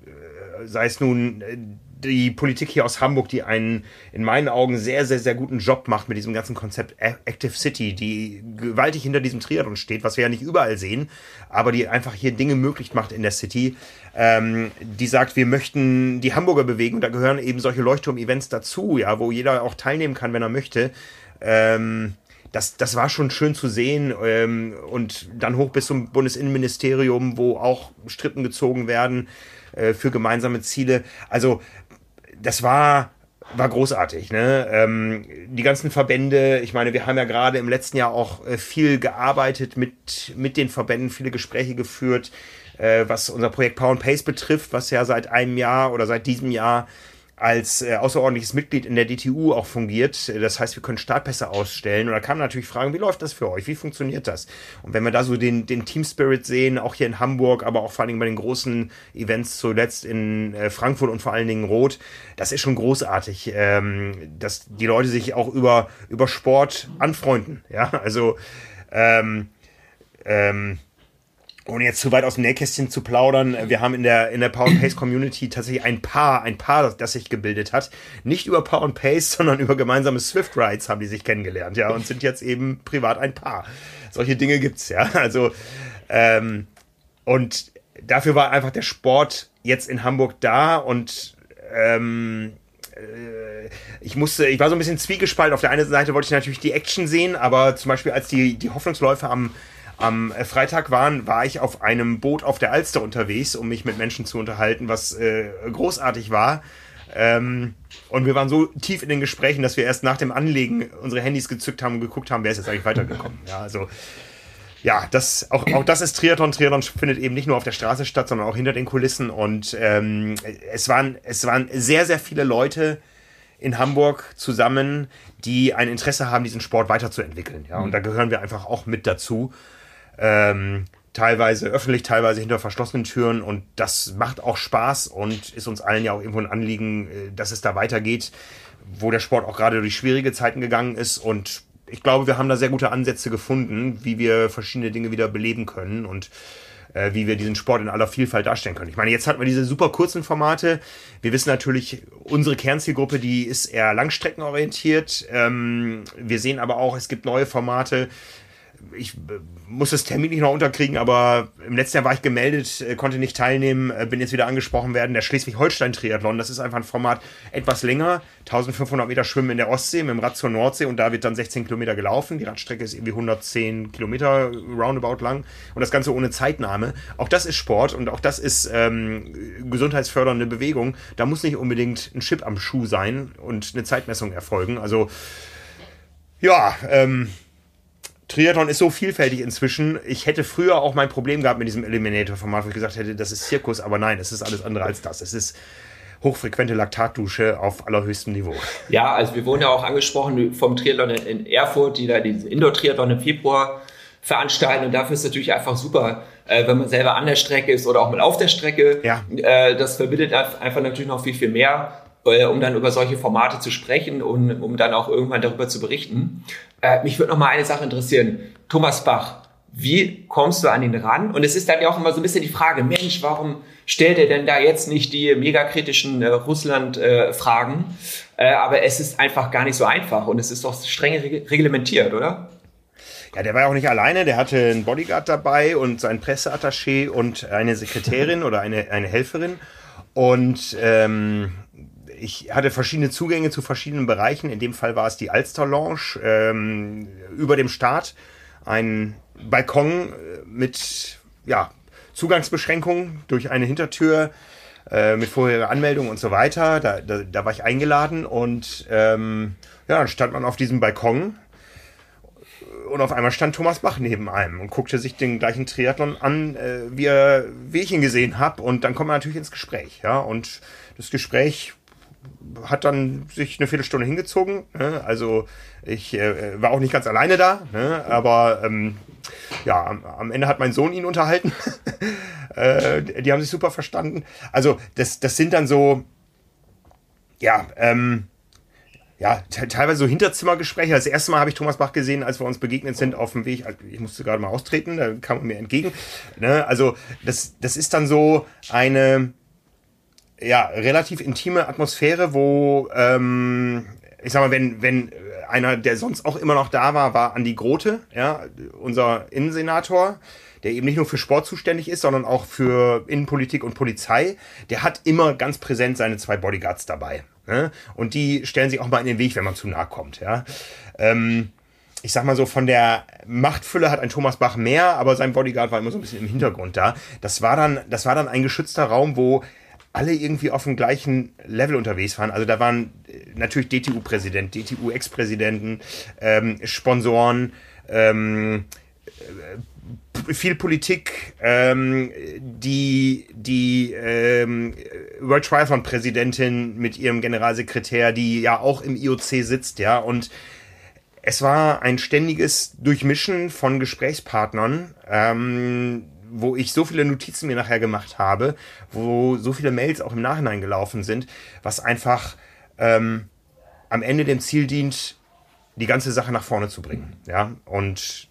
A: äh, sei es nun äh, die Politik hier aus Hamburg, die einen in meinen Augen sehr, sehr, sehr guten Job macht mit diesem ganzen Konzept Active City, die gewaltig hinter diesem Triathlon steht, was wir ja nicht überall sehen, aber die einfach hier Dinge möglich macht in der City, ähm, die sagt, wir möchten die Hamburger bewegen und da gehören eben solche Leuchtturm-Events dazu, ja, wo jeder auch teilnehmen kann, wenn er möchte. Ähm, das, das war schon schön zu sehen ähm, und dann hoch bis zum Bundesinnenministerium, wo auch Strippen gezogen werden äh, für gemeinsame Ziele. Also das war war großartig. Ne? Ähm, die ganzen Verbände, ich meine, wir haben ja gerade im letzten Jahr auch äh, viel gearbeitet mit, mit den Verbänden, viele Gespräche geführt, äh, was unser Projekt Power and Pace betrifft, was ja seit einem Jahr oder seit diesem Jahr als äh, außerordentliches Mitglied in der DTU auch fungiert. Das heißt, wir können Startpässe ausstellen. Und da kann man natürlich fragen, wie läuft das für euch? Wie funktioniert das? Und wenn wir da so den, den Team Spirit sehen, auch hier in Hamburg, aber auch vor allen Dingen bei den großen Events zuletzt in äh, Frankfurt und vor allen Dingen Rot, das ist schon großartig, ähm, dass die Leute sich auch über, über Sport anfreunden. Ja, also ähm, ähm, ohne jetzt zu weit aus dem Nähkästchen zu plaudern, wir haben in der, in der Power Pace Community tatsächlich ein Paar, ein Paar, das sich gebildet hat. Nicht über Power Pace, sondern über gemeinsame Swift Rides haben die sich kennengelernt, ja, und sind jetzt eben privat ein Paar. Solche Dinge gibt's, ja. Also, ähm, und dafür war einfach der Sport jetzt in Hamburg da und ähm, äh, ich musste, ich war so ein bisschen zwiegespalten. Auf der einen Seite wollte ich natürlich die Action sehen, aber zum Beispiel als die, die Hoffnungsläufe am am äh, Freitag waren, war ich auf einem Boot auf der Alster unterwegs, um mich mit Menschen zu unterhalten, was äh, großartig war. Ähm, und wir waren so tief in den Gesprächen, dass wir erst nach dem Anlegen unsere Handys gezückt haben und geguckt haben, wer ist jetzt eigentlich weitergekommen. Ja, also ja, das, auch, auch das ist Triathlon. Triathlon findet eben nicht nur auf der Straße statt, sondern auch hinter den Kulissen. Und ähm, es, waren, es waren sehr, sehr viele Leute in Hamburg zusammen, die ein Interesse haben, diesen Sport weiterzuentwickeln. Ja, und da gehören wir einfach auch mit dazu. Ähm, teilweise öffentlich, teilweise hinter verschlossenen Türen und das macht auch Spaß und ist uns allen ja auch irgendwo ein Anliegen, äh, dass es da weitergeht, wo der Sport auch gerade durch schwierige Zeiten gegangen ist und ich glaube, wir haben da sehr gute Ansätze gefunden, wie wir verschiedene Dinge wieder beleben können und äh, wie wir diesen Sport in aller Vielfalt darstellen können. Ich meine, jetzt hatten wir diese super kurzen Formate. Wir wissen natürlich, unsere Kernzielgruppe, die ist eher langstreckenorientiert. Ähm, wir sehen aber auch, es gibt neue Formate, ich äh, muss das Termin nicht noch unterkriegen, aber im letzten Jahr war ich gemeldet, äh, konnte nicht teilnehmen, äh, bin jetzt wieder angesprochen werden. Der Schleswig-Holstein-Triathlon, das ist einfach ein Format etwas länger, 1500 Meter Schwimmen in der Ostsee mit dem Rad zur Nordsee und da wird dann 16 Kilometer gelaufen. Die Radstrecke ist irgendwie 110 Kilometer roundabout lang und das Ganze ohne Zeitnahme. Auch das ist Sport und auch das ist ähm, gesundheitsfördernde Bewegung. Da muss nicht unbedingt ein Chip am Schuh sein und eine Zeitmessung erfolgen. Also ja, ähm, Triathlon ist so vielfältig inzwischen. Ich hätte früher auch mein Problem gehabt mit diesem Eliminator-Format, wo ich gesagt hätte, das ist Zirkus, aber nein, es ist alles andere als das. Es ist hochfrequente Laktatdusche auf allerhöchstem Niveau.
B: Ja, also wir wurden ja auch angesprochen vom Triathlon in Erfurt, die da diesen Indoor-Triathlon im Februar veranstalten und dafür ist es natürlich einfach super, äh, wenn man selber an der Strecke ist oder auch mal auf der Strecke. Ja. Äh, das verbindet einfach natürlich noch viel, viel mehr äh, um dann über solche Formate zu sprechen und um dann auch irgendwann darüber zu berichten. Äh, mich würde noch mal eine Sache interessieren. Thomas Bach, wie kommst du an ihn ran? Und es ist dann ja auch immer so ein bisschen die Frage, Mensch, warum stellt er denn da jetzt nicht die megakritischen äh, Russland-Fragen? Äh, äh, aber es ist einfach gar nicht so einfach und es ist doch streng reglementiert, oder?
A: Ja, der war ja auch nicht alleine, der hatte einen Bodyguard dabei und sein Presseattaché und eine Sekretärin oder eine, eine Helferin. Und ähm, ich hatte verschiedene Zugänge zu verschiedenen Bereichen. In dem Fall war es die Alster Lounge ähm, über dem Start. Ein Balkon äh, mit ja, Zugangsbeschränkungen durch eine Hintertür äh, mit vorheriger Anmeldung und so weiter. Da, da, da war ich eingeladen und ähm, ja, dann stand man auf diesem Balkon und auf einmal stand Thomas Bach neben einem und guckte sich den gleichen Triathlon an, äh, wie, er, wie ich ihn gesehen habe. Und dann kommt man natürlich ins Gespräch. Ja? Und das Gespräch hat dann sich eine Viertelstunde hingezogen. Ne? Also ich äh, war auch nicht ganz alleine da, ne? aber ähm, ja, am, Ende hat mein Sohn ihn unterhalten. äh, die haben sich super verstanden. Also das, das sind dann so, ja, ähm, ja, teilweise so Hinterzimmergespräche. Das erste Mal habe ich Thomas Bach gesehen, als wir uns begegnet sind auf dem Weg. Ich musste gerade mal austreten, da kam er mir entgegen. Ne? Also das, das ist dann so eine ja, relativ intime Atmosphäre, wo ähm, ich sag mal, wenn, wenn einer, der sonst auch immer noch da war, war Andi Grote, ja, unser Innensenator der eben nicht nur für Sport zuständig ist, sondern auch für Innenpolitik und Polizei, der hat immer ganz präsent seine zwei Bodyguards dabei. Ne? Und die stellen sich auch mal in den Weg, wenn man zu nahe kommt. Ja? Ähm, ich sag mal so, von der Machtfülle hat ein Thomas Bach mehr, aber sein Bodyguard war immer so ein bisschen im Hintergrund da. Das war dann, das war dann ein geschützter Raum, wo alle irgendwie auf dem gleichen Level unterwegs waren. Also da waren äh, natürlich DTU-Präsident, DTU-Ex-Präsidenten, ähm, Sponsoren, ähm, viel Politik, ähm, die, die ähm, World Triathlon-Präsidentin mit ihrem Generalsekretär, die ja auch im IOC sitzt, ja, und es war ein ständiges Durchmischen von Gesprächspartnern, ähm, wo ich so viele Notizen mir nachher gemacht habe, wo so viele Mails auch im Nachhinein gelaufen sind, was einfach ähm, am Ende dem Ziel dient, die ganze Sache nach vorne zu bringen. Ja, und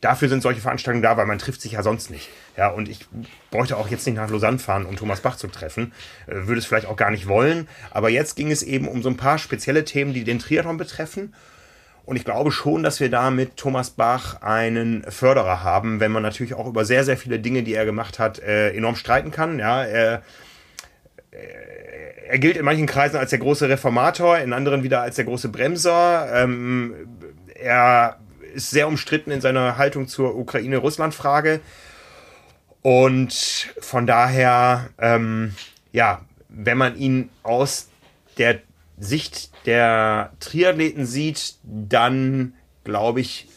A: dafür sind solche Veranstaltungen da, weil man trifft sich ja sonst nicht. Ja, und ich bräuchte auch jetzt nicht nach Lausanne fahren, um Thomas Bach zu treffen. Äh, würde es vielleicht auch gar nicht wollen. Aber jetzt ging es eben um so ein paar spezielle Themen, die den Triathlon betreffen. Und ich glaube schon, dass wir da mit Thomas Bach einen Förderer haben, wenn man natürlich auch über sehr, sehr viele Dinge, die er gemacht hat, äh, enorm streiten kann. Ja, er, äh, er gilt in manchen Kreisen als der große Reformator, in anderen wieder als der große Bremser. Ähm, er ist sehr umstritten in seiner Haltung zur Ukraine-Russland-Frage. Und von daher, ähm, ja, wenn man ihn aus der Sicht der Triathleten sieht, dann glaube ich,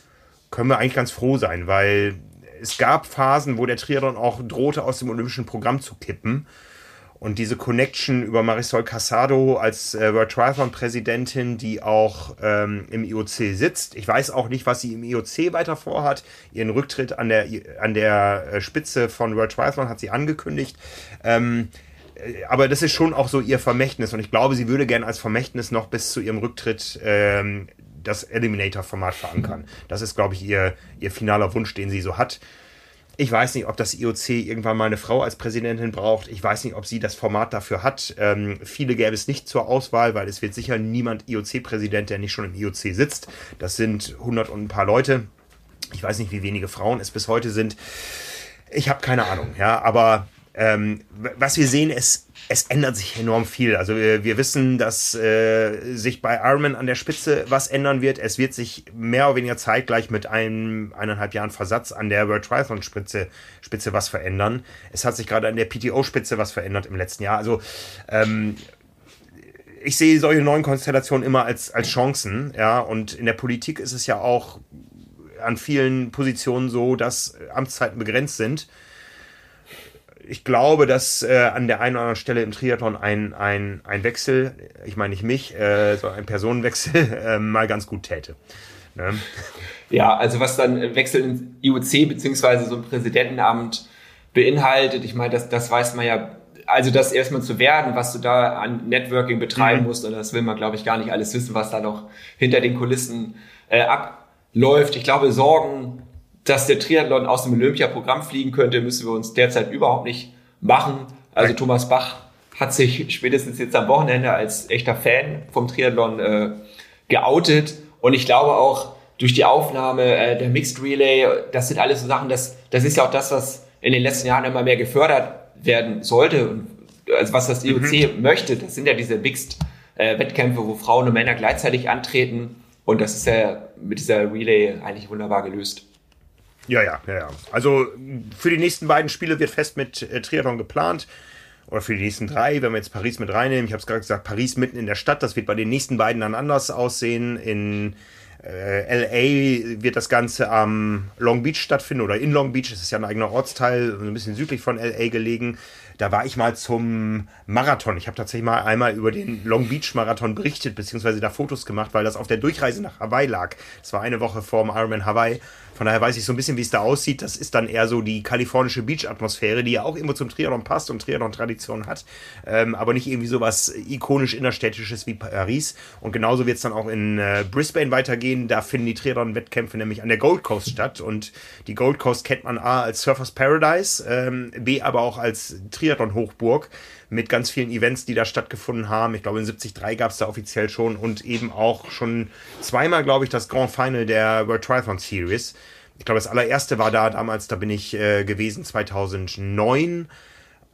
A: können wir eigentlich ganz froh sein, weil es gab Phasen, wo der Triathlon auch drohte, aus dem olympischen Programm zu kippen. Und diese Connection über Marisol Casado als äh, World Triathlon Präsidentin, die auch ähm, im IOC sitzt. Ich weiß auch nicht, was sie im IOC weiter vorhat. Ihren Rücktritt an der, an der äh, Spitze von World Triathlon hat sie angekündigt. Ähm, äh, aber das ist schon auch so ihr Vermächtnis. Und ich glaube, sie würde gerne als Vermächtnis noch bis zu ihrem Rücktritt ähm, das Eliminator-Format verankern. Das ist, glaube ich, ihr, ihr finaler Wunsch, den sie so hat. Ich weiß nicht, ob das IOC irgendwann mal eine Frau als Präsidentin braucht. Ich weiß nicht, ob sie das Format dafür hat. Ähm, viele gäbe es nicht zur Auswahl, weil es wird sicher niemand IOC-Präsident, der nicht schon im IOC sitzt. Das sind 100 und ein paar Leute. Ich weiß nicht, wie wenige Frauen es bis heute sind. Ich habe keine Ahnung, ja, aber ähm, was wir sehen, ist, es ändert sich enorm viel. Also wir, wir wissen, dass äh, sich bei Ironman an der Spitze was ändern wird. Es wird sich mehr oder weniger zeitgleich mit einem eineinhalb Jahren Versatz an der World Triathlon Spitze, Spitze was verändern. Es hat sich gerade an der PTO Spitze was verändert im letzten Jahr. Also ähm, ich sehe solche neuen Konstellationen immer als, als Chancen, ja, und in der Politik ist es ja auch an vielen Positionen so, dass Amtszeiten begrenzt sind ich glaube, dass äh, an der einen oder anderen Stelle im Triathlon ein, ein, ein Wechsel, ich meine nicht mich, äh, sondern ein Personenwechsel äh, mal ganz gut täte. Ne?
B: Ja, also was dann Wechsel ins IOC beziehungsweise so ein Präsidentenamt beinhaltet, ich meine, das, das weiß man ja, also das erstmal zu werden, was du da an Networking betreiben mhm. musst, und das will man, glaube ich, gar nicht alles wissen, was da noch hinter den Kulissen äh, abläuft. Ich glaube, Sorgen dass der Triathlon aus dem Olympiaprogramm fliegen könnte, müssen wir uns derzeit überhaupt nicht machen. Also Thomas Bach hat sich spätestens jetzt am Wochenende als echter Fan vom Triathlon äh, geoutet. Und ich glaube auch durch die Aufnahme äh, der Mixed Relay, das sind alles so Sachen, das, das ist ja auch das, was in den letzten Jahren immer mehr gefördert werden sollte. Und also was das IOC mhm. möchte, das sind ja diese Mixed äh, Wettkämpfe, wo Frauen und Männer gleichzeitig antreten. Und das ist ja mit dieser Relay eigentlich wunderbar gelöst.
A: Ja, ja, ja, ja. Also für die nächsten beiden Spiele wird fest mit äh, Triathlon geplant. Oder für die nächsten drei, wenn wir jetzt Paris mit reinnehmen. Ich habe es gerade gesagt, Paris mitten in der Stadt. Das wird bei den nächsten beiden dann anders aussehen. In äh, LA wird das Ganze am Long Beach stattfinden oder in Long Beach. Das ist ja ein eigener Ortsteil, ein bisschen südlich von LA gelegen. Da war ich mal zum Marathon. Ich habe tatsächlich mal einmal über den Long Beach Marathon berichtet, beziehungsweise da Fotos gemacht, weil das auf der Durchreise nach Hawaii lag. Das war eine Woche vor dem Ironman Hawaii Von daher weiß ich so ein bisschen, wie es da aussieht. Das ist dann eher so die kalifornische Beach-Atmosphäre, die ja auch immer zum Triathlon passt und Triathlon-Tradition hat. Ähm, aber nicht irgendwie so was ikonisch innerstädtisches wie Paris. Und genauso wird es dann auch in äh, Brisbane weitergehen. Da finden die Triathlon-Wettkämpfe nämlich an der Gold Coast statt. Und die Gold Coast kennt man A als Surfers Paradise, ähm, B aber auch als Triathlon-Hochburg mit ganz vielen Events, die da stattgefunden haben. Ich glaube, in 73 gab es da offiziell schon und eben auch schon zweimal, glaube ich, das Grand Final der World Triathlon Series. Ich glaube, das allererste war da damals, da bin ich äh, gewesen, 2009.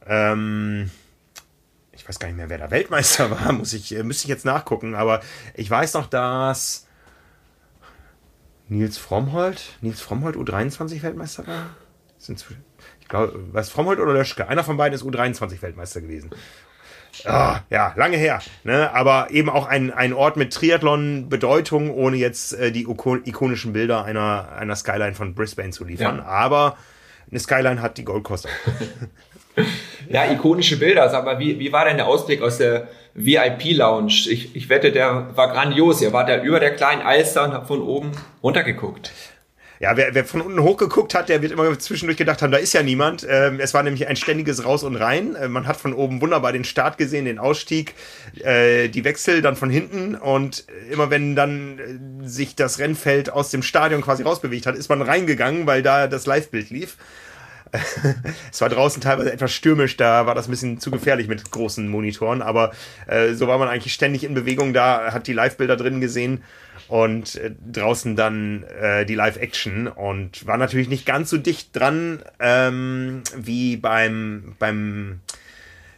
A: Ähm, ich weiß gar nicht mehr, wer da Weltmeister war, muss ich, äh, müsste ich jetzt nachgucken, aber ich weiß noch, dass Nils Frommholt, Nils Frommholt U23 Weltmeister war. Sind ich glaube, was Frommold oder Löschke? Einer von beiden ist U23-Weltmeister gewesen. Oh, ja, lange her. Ne? Aber eben auch ein, ein Ort mit Triathlon-Bedeutung, ohne jetzt äh, die ikonischen Bilder einer, einer Skyline von Brisbane zu liefern. Ja. Aber eine Skyline hat die Gold Coast.
B: ja, ikonische Bilder. Sag mal, wie, wie war denn der Ausblick aus der VIP-Lounge? Ich, ich wette, der war grandios. Ihr wart da über der kleinen Alster und habt von oben runtergeguckt.
A: Ja, wer, wer von unten hochgeguckt hat, der wird immer zwischendurch gedacht haben, da ist ja niemand. Ähm, es war nämlich ein ständiges Raus und Rein. Äh, man hat von oben wunderbar den Start gesehen, den Ausstieg, äh, die Wechsel dann von hinten und immer wenn dann äh, sich das Rennfeld aus dem Stadion quasi rausbewegt hat, ist man reingegangen, weil da das Live-Bild lief. es war draußen teilweise etwas stürmisch, da war das ein bisschen zu gefährlich mit großen Monitoren, aber äh, so war man eigentlich ständig in Bewegung da, hat die Live-Bilder drin gesehen und äh, draußen dann äh, die Live-Action und war natürlich nicht ganz so dicht dran ähm, wie beim, beim,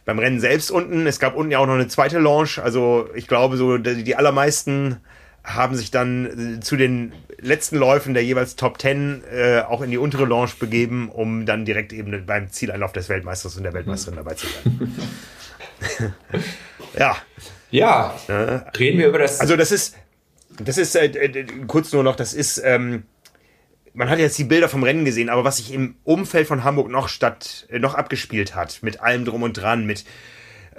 A: beim Rennen selbst unten. Es gab unten ja auch noch eine zweite Launch, also ich glaube, so die, die allermeisten haben sich dann äh, zu den letzten Läufen der jeweils Top 10 äh, auch in die untere Launch begeben, um dann direkt eben beim Zieleinlauf des Weltmeisters und der Weltmeisterin dabei zu sein.
B: ja. Ja, reden wir über das.
A: Also das ist, das ist äh, äh, kurz nur noch, das ist, ähm, man hat jetzt die Bilder vom Rennen gesehen, aber was sich im Umfeld von Hamburg noch statt, äh, noch abgespielt hat, mit allem drum und dran, mit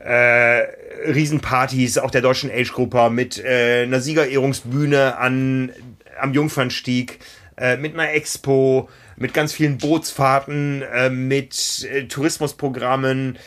A: äh, Riesenpartys, auch der deutschen Age-Gruppe, mit äh, einer Siegerehrungsbühne an, am Jungfernstieg, äh, mit einer Expo, mit ganz vielen Bootsfahrten, äh, mit äh, Tourismusprogrammen,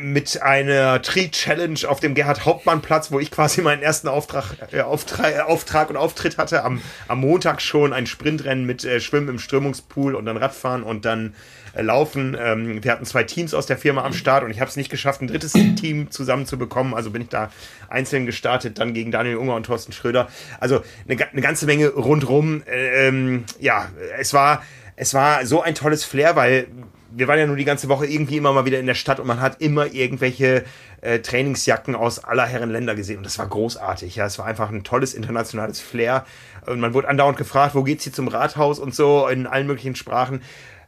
A: mit einer Tree-Challenge auf dem Gerhard-Hauptmann-Platz, wo ich quasi meinen ersten Auftrag, äh, Auftrag, äh, Auftrag und Auftritt hatte. Am, am Montag schon ein Sprintrennen mit äh, Schwimmen im Strömungspool und dann Radfahren und dann Laufen. Ähm, wir hatten zwei Teams aus der Firma am Start und ich habe es nicht geschafft, ein drittes Team zusammenzubekommen. Also bin ich da einzeln gestartet, dann gegen Daniel Unger und Thorsten Schröder. Also eine, eine ganze Menge rundrum. Äh, ähm, ja, es war es war so ein tolles Flair, weil wir waren ja nur die ganze Woche irgendwie immer mal wieder in der Stadt und man hat immer irgendwelche äh, Trainingsjacken aus aller Herren Länder gesehen und das war großartig. Ja, es war einfach ein tolles internationales Flair und man wurde andauernd gefragt, wo geht's hier zum Rathaus und so in allen möglichen Sprachen.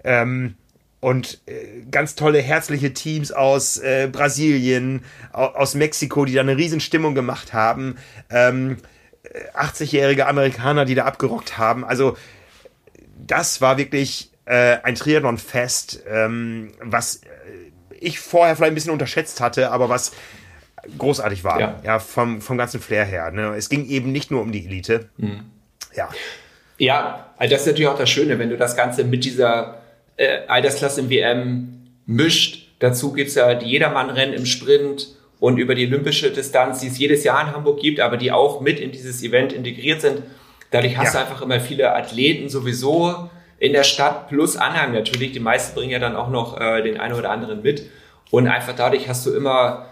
A: Ähm, und äh, ganz tolle herzliche Teams aus äh, Brasilien, aus Mexiko, die da eine Riesenstimmung gemacht haben. Ähm, 80-jährige Amerikaner, die da abgerockt haben. Also das war wirklich äh, ein Triathlon-Fest, ähm, was äh, ich vorher vielleicht ein bisschen unterschätzt hatte, aber was großartig war. Ja, ja vom, vom ganzen Flair her. Ne? Es ging eben nicht nur um die Elite. Mhm.
B: Ja. Ja, also das ist natürlich auch das Schöne, wenn du das Ganze mit dieser äh, Altersklasse im WM mischt. Dazu gibt es ja die Jedermann-Rennen im Sprint und über die olympische Distanz, die es jedes Jahr in Hamburg gibt, aber die auch mit in dieses Event integriert sind. Dadurch hast ja. du einfach immer viele Athleten sowieso in der Stadt plus Anhang natürlich. Die meisten bringen ja dann auch noch äh, den einen oder anderen mit. Und einfach dadurch hast du immer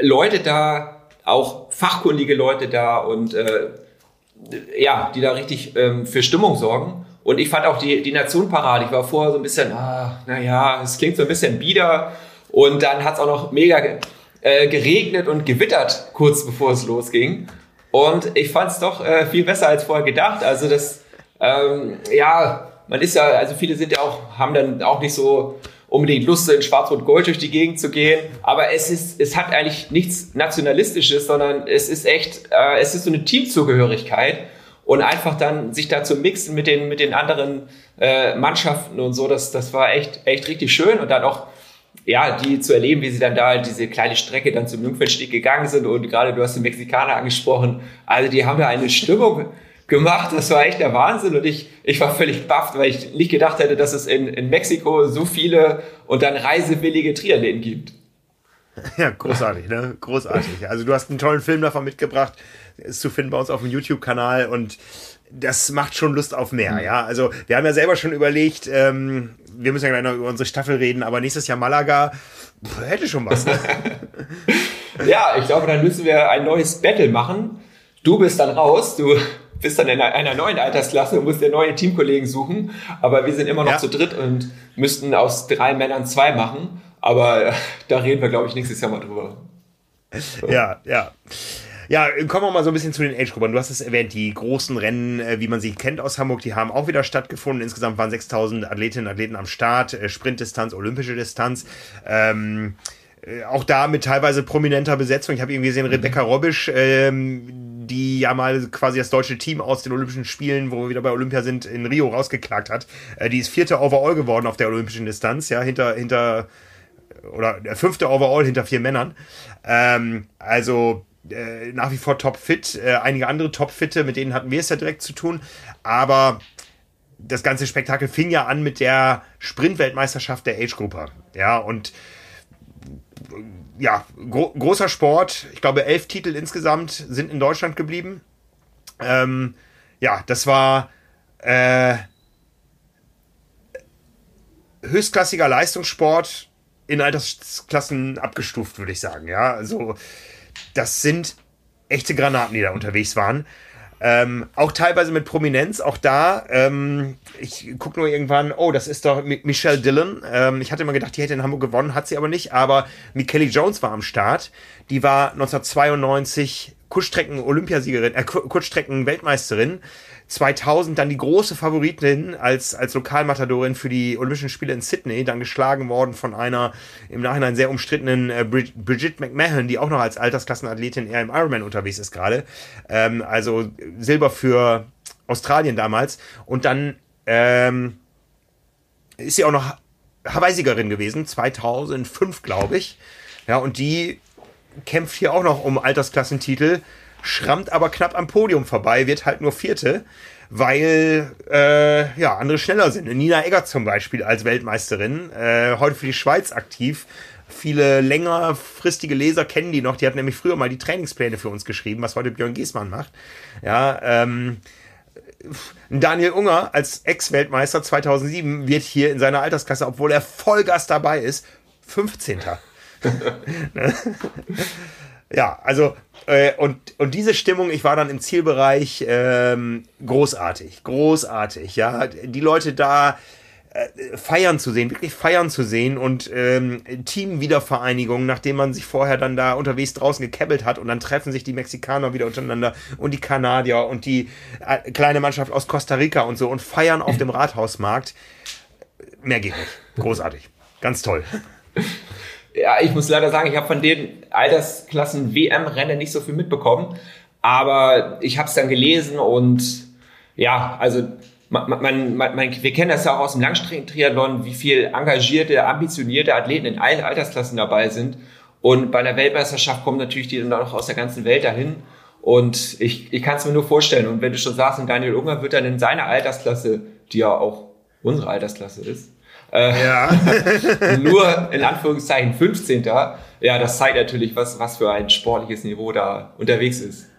B: Leute da, auch fachkundige Leute da und äh, ja, die da richtig ähm, für Stimmung sorgen. Und ich fand auch die, die Nationparade, ich war vorher so ein bisschen, ah, naja, es klingt so ein bisschen bieder. Und dann hat es auch noch mega äh, geregnet und gewittert, kurz bevor es losging. Und ich fand es doch äh, viel besser als vorher gedacht. Also das, ähm, ja, man ist ja, also viele sind ja auch, haben dann auch nicht so unbedingt Lust, in Schwarz-Rot-Gold durch die Gegend zu gehen. Aber es ist, es hat eigentlich nichts Nationalistisches, sondern es ist echt, äh, es ist so eine Teamzugehörigkeit und einfach dann sich da zu mixen mit den, mit den anderen äh, Mannschaften und so, das, das war echt, echt richtig schön und dann auch, ja, die zu erleben, wie sie dann da diese kleine Strecke dann zum Jungfernstieg gegangen sind und gerade du hast den Mexikaner angesprochen, also die haben da eine Stimmung gemacht. Das war echt der Wahnsinn und ich, ich war völlig baff, weil ich nicht gedacht hätte, dass es in, in Mexiko so viele und dann reisewillige Triathleten gibt.
A: Ja, großartig, ne? Großartig. Also du hast einen tollen Film davon mitgebracht, ist zu finden bei uns auf dem YouTube-Kanal und das macht schon Lust auf mehr, mhm. ja. Also wir haben ja selber schon überlegt, ähm, wir müssen ja gleich noch über unsere Staffel reden, aber nächstes Jahr Malaga pff, hätte schon was. Ne?
B: ja, ich glaube, dann müssen wir ein neues Battle machen. Du bist dann raus, du bist dann in einer neuen Altersklasse und musst dir neue Teamkollegen suchen. Aber wir sind immer noch ja. zu dritt und müssten aus drei Männern zwei machen. Aber äh, da reden wir, glaube ich, nächstes Jahr mal drüber.
A: Ja, ja. Ja, kommen wir mal so ein bisschen zu den Age-Gruppen. Du hast es erwähnt, die großen Rennen, äh, wie man sie kennt aus Hamburg, die haben auch wieder stattgefunden. Insgesamt waren 6000 Athletinnen und Athleten am Start, äh, Sprintdistanz, olympische Distanz. Ähm, äh, auch da mit teilweise prominenter Besetzung. Ich habe irgendwie gesehen, Rebecca Robisch, ähm, die ja mal quasi das deutsche Team aus den Olympischen Spielen, wo wir wieder bei Olympia sind, in Rio rausgeklagt hat. Äh, die ist vierte Overall geworden auf der olympischen Distanz, ja, hinter, hinter, oder der fünfte Overall hinter vier Männern. Ähm, also äh, nach wie vor topfit. Äh, einige andere Topfitte, mit denen hatten wir es ja direkt zu tun. Aber das ganze Spektakel fing ja an mit der Sprint-Weltmeisterschaft der Age-Gruppe. Ja, und ja, gro großer Sport. Ich glaube, elf Titel insgesamt sind in Deutschland geblieben. Ähm, ja, das war äh, höchstklassiger Leistungssport in Altersklassen abgestuft, würde ich sagen. Ja, also das sind echte Granaten, die da unterwegs waren. Ähm, auch teilweise mit Prominenz, auch da. Ähm, ich gucke nur irgendwann, oh, das ist doch Michelle Dillon. Ähm, ich hatte immer gedacht, die hätte in Hamburg gewonnen, hat sie aber nicht. Aber Mikelly Jones war am Start. Die war 1992 Kurzstrecken-Olympiasiegerin, äh, Kurzstrecken-Weltmeisterin. 2000 dann die große Favoritin als, als Lokalmatadorin für die Olympischen Spiele in Sydney, dann geschlagen worden von einer im Nachhinein sehr umstrittenen äh, Bridget McMahon, die auch noch als Altersklassenathletin eher im Ironman unterwegs ist gerade. Ähm, also Silber für Australien damals. Und dann ähm, ist sie auch noch Hawaii-Siegerin gewesen, 2005, glaube ich. Ja, und die kämpft hier auch noch um Altersklassentitel schrammt aber knapp am Podium vorbei, wird halt nur Vierte, weil äh, ja andere schneller sind. Nina Egger zum Beispiel als Weltmeisterin, äh, heute für die Schweiz aktiv. Viele längerfristige Leser kennen die noch. Die hat nämlich früher mal die Trainingspläne für uns geschrieben, was heute Björn Giesmann macht. Ja, ähm, Daniel Unger als Ex-Weltmeister 2007 wird hier in seiner Altersklasse, obwohl er Vollgas dabei ist, 15. Ja, also äh, und, und diese Stimmung, ich war dann im Zielbereich ähm, großartig, großartig, ja. Die Leute da äh, feiern zu sehen, wirklich feiern zu sehen und ähm, Teamwiedervereinigung, nachdem man sich vorher dann da unterwegs draußen gekebbelt hat und dann treffen sich die Mexikaner wieder untereinander und die Kanadier und die äh, kleine Mannschaft aus Costa Rica und so und feiern auf dem Rathausmarkt. Mehr geht nicht. Großartig. Ganz toll.
B: Ja, ich muss leider sagen, ich habe von den Altersklassen WM-Rennen nicht so viel mitbekommen. Aber ich habe es dann gelesen und ja, also man, man, man, man, wir kennen das ja auch aus dem Langstreckentriathlon, wie viel engagierte, ambitionierte Athleten in allen Altersklassen dabei sind. Und bei der Weltmeisterschaft kommen natürlich die dann auch aus der ganzen Welt dahin. Und ich, ich kann es mir nur vorstellen. Und wenn du schon sagst, Daniel Unger wird dann in seiner Altersklasse, die ja auch unsere Altersklasse ist, äh, ja. nur in Anführungszeichen 15. Ja, das zeigt natürlich, was, was für ein sportliches Niveau da unterwegs ist.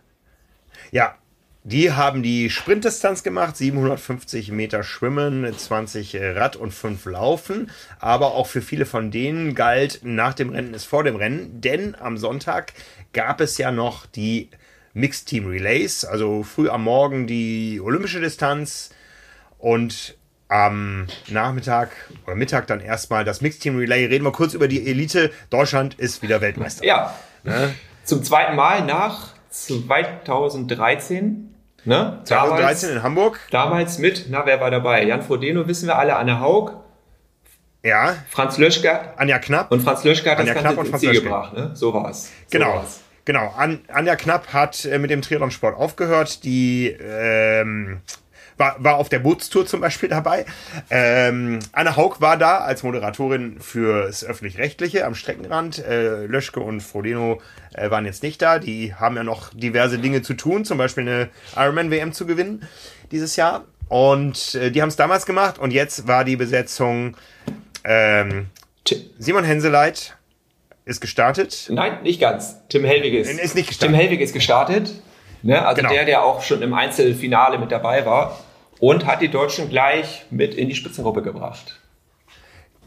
A: Ja, die haben die Sprintdistanz gemacht, 750 Meter Schwimmen, 20 Rad und 5 Laufen. Aber auch für viele von denen galt, nach dem Rennen ist vor dem Rennen. Denn am Sonntag gab es ja noch die Mixed Team Relays, also früh am Morgen die olympische Distanz und am Nachmittag oder Mittag dann erstmal das Mixed Team Relay. Reden wir kurz über die Elite. Deutschland ist wieder Weltmeister.
B: Ja. Ne? Zum zweiten Mal nach 2013.
A: Ne? 2013 damals, in Hamburg.
B: Damals mit, na, wer war dabei? Jan Frodeno wissen wir alle, Anne Haug.
A: Ja.
B: Franz Löschger.
A: Anja Knapp.
B: Und Franz Löschger hat
A: Anja das Ganze ins
B: Ziel gebracht. Ne? So war es. So
A: genau. War's. Genau. An, Anja Knapp hat äh, mit dem Triathlon-Sport aufgehört. Die ähm, war, war auf der Bootstour zum Beispiel dabei. Ähm, Anna Haug war da als Moderatorin fürs Öffentlich-Rechtliche am Streckenrand. Äh, Löschke und Frodeno äh, waren jetzt nicht da. Die haben ja noch diverse Dinge zu tun, zum Beispiel eine Ironman-WM zu gewinnen dieses Jahr. Und äh, die haben es damals gemacht und jetzt war die Besetzung ähm, Simon Henseleit ist gestartet.
B: Nein, nicht ganz. Tim Helwig ist,
A: ist nicht
B: gestartet. Tim Helwig ist gestartet. Ne? Also genau. der, der auch schon im Einzelfinale mit dabei war und hat die Deutschen gleich mit in die Spitzengruppe gebracht.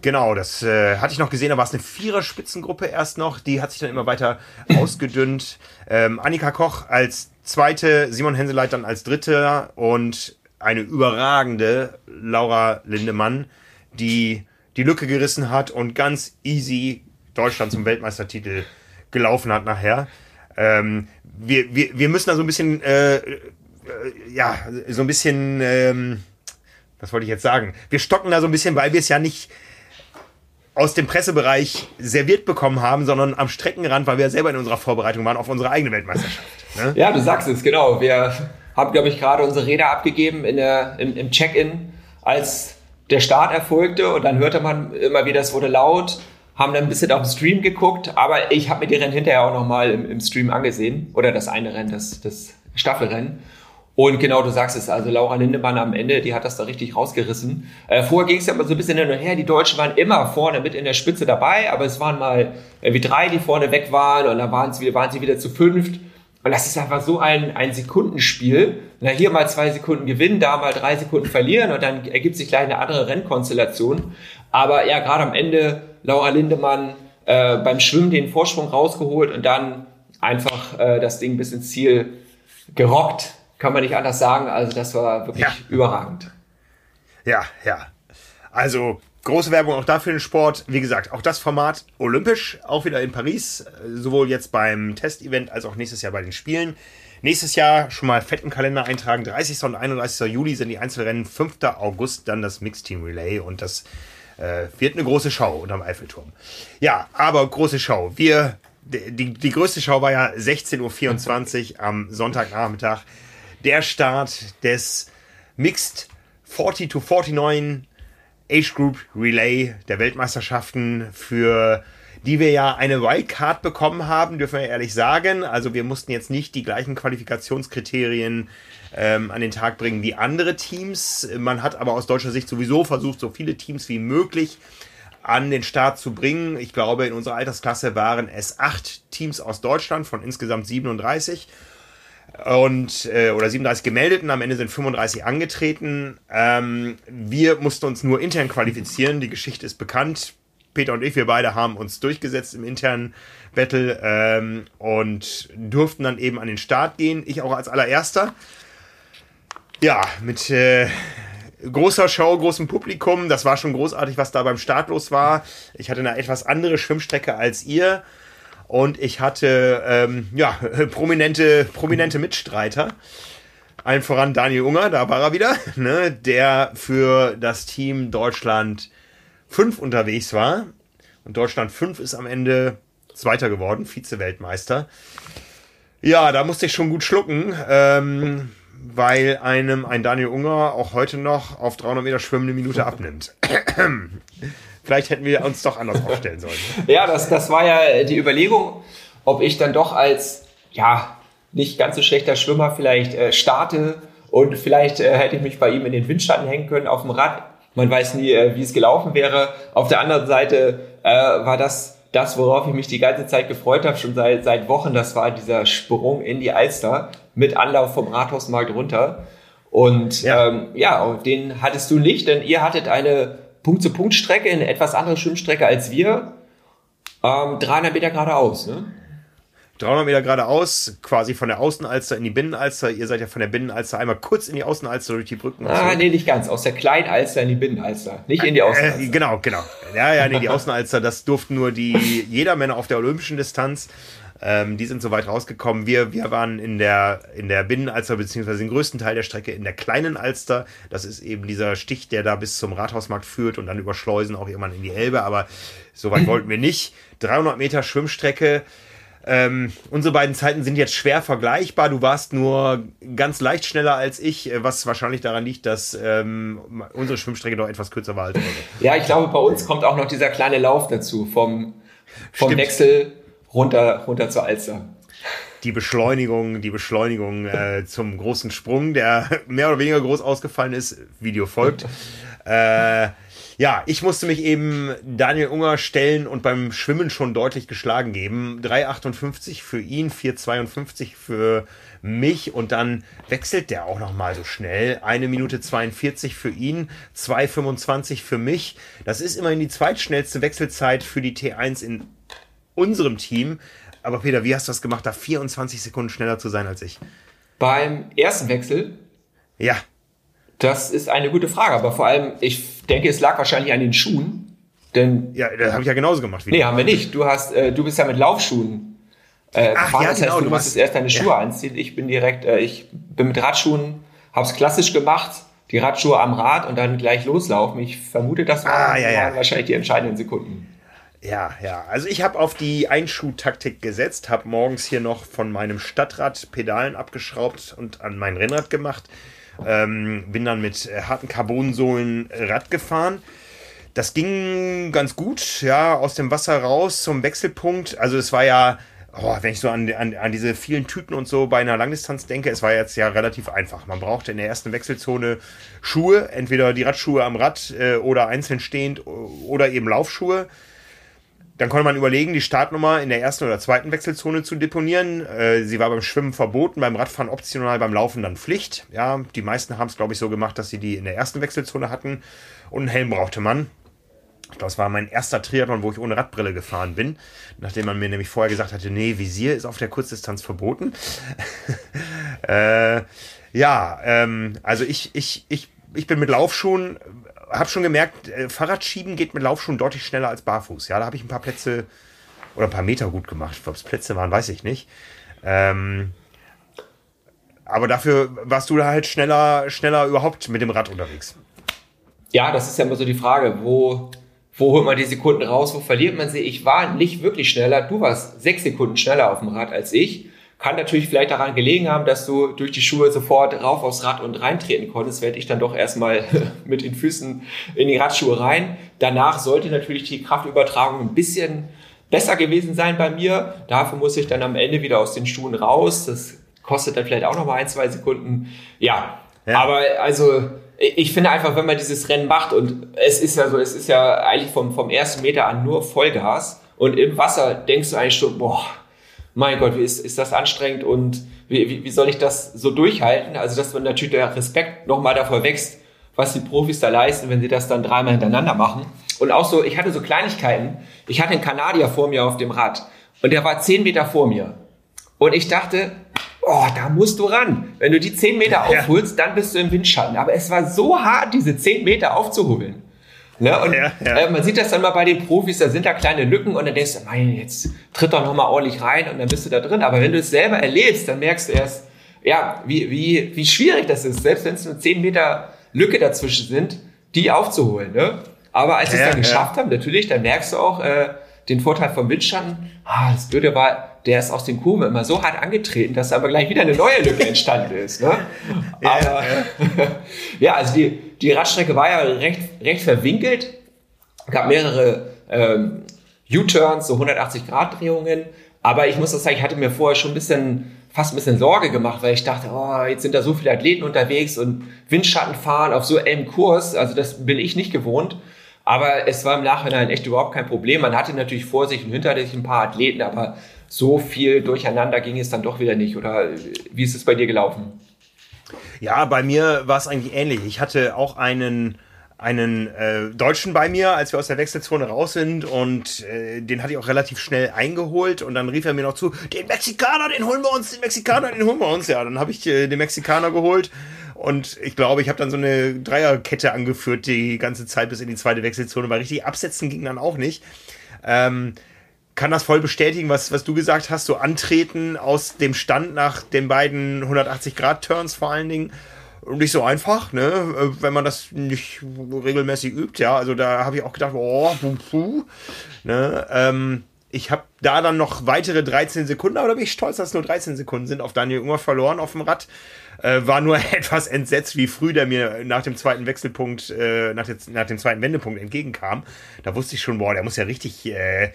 A: Genau, das äh, hatte ich noch gesehen, da war es eine Vierer-Spitzengruppe erst noch, die hat sich dann immer weiter ausgedünnt. Ähm, Annika Koch als zweite, Simon Henseleit dann als dritte und eine überragende Laura Lindemann, die die Lücke gerissen hat und ganz easy Deutschland zum Weltmeistertitel gelaufen hat nachher. Ähm, wir, wir, wir müssen da so ein bisschen, äh, äh, ja, so ein bisschen, ähm, was wollte ich jetzt sagen? Wir stocken da so ein bisschen, weil wir es ja nicht aus dem Pressebereich serviert bekommen haben, sondern am Streckenrand, weil wir selber in unserer Vorbereitung waren auf unsere eigene Weltmeisterschaft.
B: Ne? Ja, du sagst es, genau. Wir haben, glaube ich, gerade unsere Rede abgegeben in der, im, im Check-in, als der Start erfolgte und dann hörte man immer wieder, es wurde laut haben dann ein bisschen auf den Stream geguckt, aber ich habe mir die Rennen hinterher auch nochmal im, im Stream angesehen. Oder das eine Rennen, das, das Staffelrennen. Und genau, du sagst es, also Laura Lindemann am Ende, die hat das da richtig rausgerissen. Äh, vorher ging es ja immer so ein bisschen hin und her, die Deutschen waren immer vorne mit in der Spitze dabei, aber es waren mal wie drei, die vorne weg waren und dann waren sie, waren sie wieder zu fünft. Und das ist einfach so ein, ein Sekundenspiel. Na, hier mal zwei Sekunden gewinnen, da mal drei Sekunden verlieren und dann ergibt sich gleich eine andere Rennkonstellation. Aber ja, gerade am Ende Laura Lindemann äh, beim Schwimmen den Vorsprung rausgeholt und dann einfach äh, das Ding bis ins Ziel gerockt. Kann man nicht anders sagen. Also das war wirklich ja. überragend.
A: Ja, ja. Also große Werbung auch dafür den Sport. Wie gesagt, auch das Format olympisch, auch wieder in Paris, äh, sowohl jetzt beim Testevent als auch nächstes Jahr bei den Spielen. Nächstes Jahr schon mal fetten Kalender eintragen. 30. und 31. Juli sind die Einzelrennen. 5. August dann das Mixed Team Relay und das äh, wird eine große Schau unterm Eiffelturm. Ja, aber große Schau. Wir, die, die größte Schau war ja 16.24 Uhr am Sonntagnachmittag. Der Start des Mixed 40 to 49 Age Group Relay der Weltmeisterschaften für die wir ja eine Wildcard bekommen haben, dürfen wir ehrlich sagen. Also wir mussten jetzt nicht die gleichen Qualifikationskriterien ähm, an den Tag bringen wie andere Teams. Man hat aber aus deutscher Sicht sowieso versucht, so viele Teams wie möglich an den Start zu bringen. Ich glaube, in unserer Altersklasse waren es acht Teams aus Deutschland von insgesamt 37 und äh, oder 37 gemeldeten. Am Ende sind 35 angetreten. Ähm, wir mussten uns nur intern qualifizieren. Die Geschichte ist bekannt. Peter und ich, wir beide haben uns durchgesetzt im internen Battle ähm, und durften dann eben an den Start gehen. Ich auch als allererster. Ja, mit äh, großer Show, großem Publikum. Das war schon großartig, was da beim Start los war. Ich hatte eine etwas andere Schwimmstrecke als ihr. Und ich hatte ähm, ja, prominente, prominente Mitstreiter. Allen voran Daniel Unger, da war er wieder, ne, der für das Team Deutschland 5 unterwegs war. Und Deutschland 5 ist am Ende Zweiter geworden, Vize-Weltmeister. Ja, da musste ich schon gut schlucken. Ähm, weil einem ein Daniel Unger auch heute noch auf 300 Meter Schwimmen eine Minute abnimmt. Vielleicht hätten wir uns doch anders aufstellen sollen.
B: Ja, das, das war ja die Überlegung, ob ich dann doch als, ja, nicht ganz so schlechter Schwimmer vielleicht äh, starte und vielleicht äh, hätte ich mich bei ihm in den Windschatten hängen können auf dem Rad. Man weiß nie, äh, wie es gelaufen wäre. Auf der anderen Seite äh, war das das, worauf ich mich die ganze Zeit gefreut habe, schon seit, seit Wochen. Das war dieser Sprung in die Alster mit Anlauf vom Rathausmarkt runter. Und ja, ähm, ja den hattest du nicht, denn ihr hattet eine Punkt-zu-Punkt-Strecke, eine etwas andere Schwimmstrecke als wir. Ähm, 300 Meter geradeaus, ne?
A: 300 Meter geradeaus, quasi von der Außenalster in die Binnenalster. Ihr seid ja von der Binnenalster einmal kurz in die Außenalster durch die Brücken.
B: Ah, nee, nicht ganz. Aus der Kleinalster in die Binnenalster. Nicht in die äh, Außenalster.
A: Äh, genau, genau. Ja, ja, nee, die Außenalster, das durften nur die Jedermänner auf der olympischen Distanz. Ähm, die sind so weit rausgekommen. Wir, wir waren in der, in der Binnenalster, beziehungsweise den größten Teil der Strecke in der kleinen Alster. Das ist eben dieser Stich, der da bis zum Rathausmarkt führt und dann über Schleusen auch irgendwann in die Elbe. Aber so weit wollten wir nicht. 300 Meter Schwimmstrecke. Ähm, unsere beiden Zeiten sind jetzt schwer vergleichbar. Du warst nur ganz leicht schneller als ich, was wahrscheinlich daran liegt, dass ähm, unsere Schwimmstrecke doch etwas kürzer war als
B: eure. Ja, ich glaube, bei uns kommt auch noch dieser kleine Lauf dazu, vom, vom Wechsel runter, runter zur Alster
A: die Beschleunigung, die Beschleunigung äh, zum großen Sprung, der mehr oder weniger groß ausgefallen ist. Video folgt. äh, ja, ich musste mich eben Daniel Unger stellen und beim Schwimmen schon deutlich geschlagen geben. 3,58 für ihn, 4,52 für mich und dann wechselt der auch noch mal so schnell. Eine Minute 42 für ihn, 2,25 für mich. Das ist immerhin die zweitschnellste Wechselzeit für die T1 in unserem Team. Aber Peter, wie hast du das gemacht, da 24 Sekunden schneller zu sein als ich?
B: Beim ersten Wechsel?
A: Ja.
B: Das ist eine gute Frage, aber vor allem, ich denke, es lag wahrscheinlich an den Schuhen. Denn
A: ja, das habe ich ja genauso gemacht.
B: Wie nee, du. haben wir nicht. Du hast, äh, du bist ja mit Laufschuhen äh, Ach, gefahren. Ja, das heißt, genau, du, du musstest erst deine Schuhe ja. anziehen. Ich bin direkt, äh, ich bin mit Radschuhen, hab's klassisch gemacht, die Radschuhe am Rad und dann gleich loslaufen. Ich vermute, das waren, ah, ja, ja. wahrscheinlich die entscheidenden Sekunden.
A: Ja, ja. Also ich habe auf die Einschuhtaktik gesetzt, habe morgens hier noch von meinem Stadtrad Pedalen abgeschraubt und an mein Rennrad gemacht. Ähm, bin dann mit äh, harten Carbonsohlen Rad gefahren. Das ging ganz gut, ja, aus dem Wasser raus zum Wechselpunkt. Also es war ja, oh, wenn ich so an, an, an diese vielen Tüten und so bei einer Langdistanz denke, es war jetzt ja relativ einfach. Man brauchte in der ersten Wechselzone Schuhe, entweder die Radschuhe am Rad äh, oder einzeln stehend oder eben Laufschuhe. Dann konnte man überlegen, die Startnummer in der ersten oder zweiten Wechselzone zu deponieren. Äh, sie war beim Schwimmen verboten, beim Radfahren optional, beim Laufen dann Pflicht. Ja, die meisten haben es, glaube ich, so gemacht, dass sie die in der ersten Wechselzone hatten. Und einen Helm brauchte man. Das war mein erster Triathlon, wo ich ohne Radbrille gefahren bin. Nachdem man mir nämlich vorher gesagt hatte, nee, Visier ist auf der Kurzdistanz verboten. äh, ja, ähm, also ich, ich, ich, ich bin mit Laufschuhen habe schon gemerkt, äh, Fahrradschieben geht mit Laufschuhen deutlich schneller als barfuß. Ja, da habe ich ein paar Plätze oder ein paar Meter gut gemacht. Ob es Plätze waren, weiß ich nicht. Ähm, aber dafür warst du da halt schneller, schneller überhaupt mit dem Rad unterwegs.
B: Ja, das ist ja immer so die Frage, wo, wo holt man die Sekunden raus, wo verliert man sie? Ich war nicht wirklich schneller. Du warst sechs Sekunden schneller auf dem Rad als ich. Kann natürlich vielleicht daran gelegen haben, dass du durch die Schuhe sofort rauf aufs Rad und reintreten konntest, werde ich dann doch erstmal mit den Füßen in die Radschuhe rein. Danach sollte natürlich die Kraftübertragung ein bisschen besser gewesen sein bei mir. Dafür muss ich dann am Ende wieder aus den Schuhen raus. Das kostet dann vielleicht auch noch mal ein, zwei Sekunden. Ja, ja. aber also ich finde einfach, wenn man dieses Rennen macht und es ist ja so, es ist ja eigentlich vom, vom ersten Meter an nur Vollgas und im Wasser denkst du eigentlich schon, boah, mein Gott, wie ist, ist das anstrengend und wie, wie, wie soll ich das so durchhalten? Also, dass man natürlich der Respekt nochmal davor wächst, was die Profis da leisten, wenn sie das dann dreimal hintereinander machen. Und auch so, ich hatte so Kleinigkeiten. Ich hatte einen Kanadier vor mir auf dem Rad und der war zehn Meter vor mir. Und ich dachte, oh, da musst du ran. Wenn du die zehn Meter aufholst, dann bist du im Windschatten. Aber es war so hart, diese zehn Meter aufzuholen. Ne? Und ja, ja. Äh, man sieht das dann mal bei den Profis, da sind da kleine Lücken und dann denkst du, mein, jetzt tritt doch nochmal ordentlich rein und dann bist du da drin. Aber wenn du es selber erlebst, dann merkst du erst, ja, wie, wie, wie schwierig das ist, selbst wenn es nur 10 Meter Lücke dazwischen sind, die aufzuholen. Ne? Aber als ja, es dann geschafft haben, natürlich, dann merkst du auch äh, den Vorteil vom Windschatten. Ah, das Blöde war, der ist aus den Kurven immer so hart angetreten, dass aber gleich wieder eine neue Lücke entstanden ist. Ne? Aber, ja, also die, die Radstrecke war ja recht, recht verwinkelt. gab mehrere ähm, U-Turns, so 180-Grad-Drehungen. Aber ich muss das sagen, ich hatte mir vorher schon ein bisschen, fast ein bisschen Sorge gemacht, weil ich dachte, oh, jetzt sind da so viele Athleten unterwegs und Windschatten fahren auf so einem Kurs. Also das bin ich nicht gewohnt. Aber es war im Nachhinein echt überhaupt kein Problem. Man hatte natürlich vor sich und hinter sich ein paar Athleten, aber so viel durcheinander ging es dann doch wieder nicht. Oder wie ist es bei dir gelaufen?
A: Ja, bei mir war es eigentlich ähnlich. Ich hatte auch einen einen äh, Deutschen bei mir, als wir aus der Wechselzone raus sind und äh, den hatte ich auch relativ schnell eingeholt und dann rief er mir noch zu, den Mexikaner, den holen wir uns, den Mexikaner, den holen wir uns. Ja, dann habe ich äh, den Mexikaner geholt und ich glaube, ich habe dann so eine Dreierkette angeführt die ganze Zeit bis in die zweite Wechselzone, weil richtig absetzen ging dann auch nicht. Ähm, kann das voll bestätigen, was, was du gesagt hast, so antreten aus dem Stand nach den beiden 180-Grad-Turns vor allen Dingen. Nicht so einfach, ne, wenn man das nicht regelmäßig übt, ja. Also da habe ich auch gedacht, oh, puh, puh, ne, ähm, ich habe da dann noch weitere 13 Sekunden, aber da bin ich stolz, dass es nur 13 Sekunden sind, auf Daniel Unger verloren auf dem Rad. Äh, war nur etwas entsetzt, wie früh der mir nach dem zweiten Wechselpunkt, äh, nach, der, nach dem zweiten Wendepunkt entgegenkam. Da wusste ich schon, boah, der muss ja richtig äh,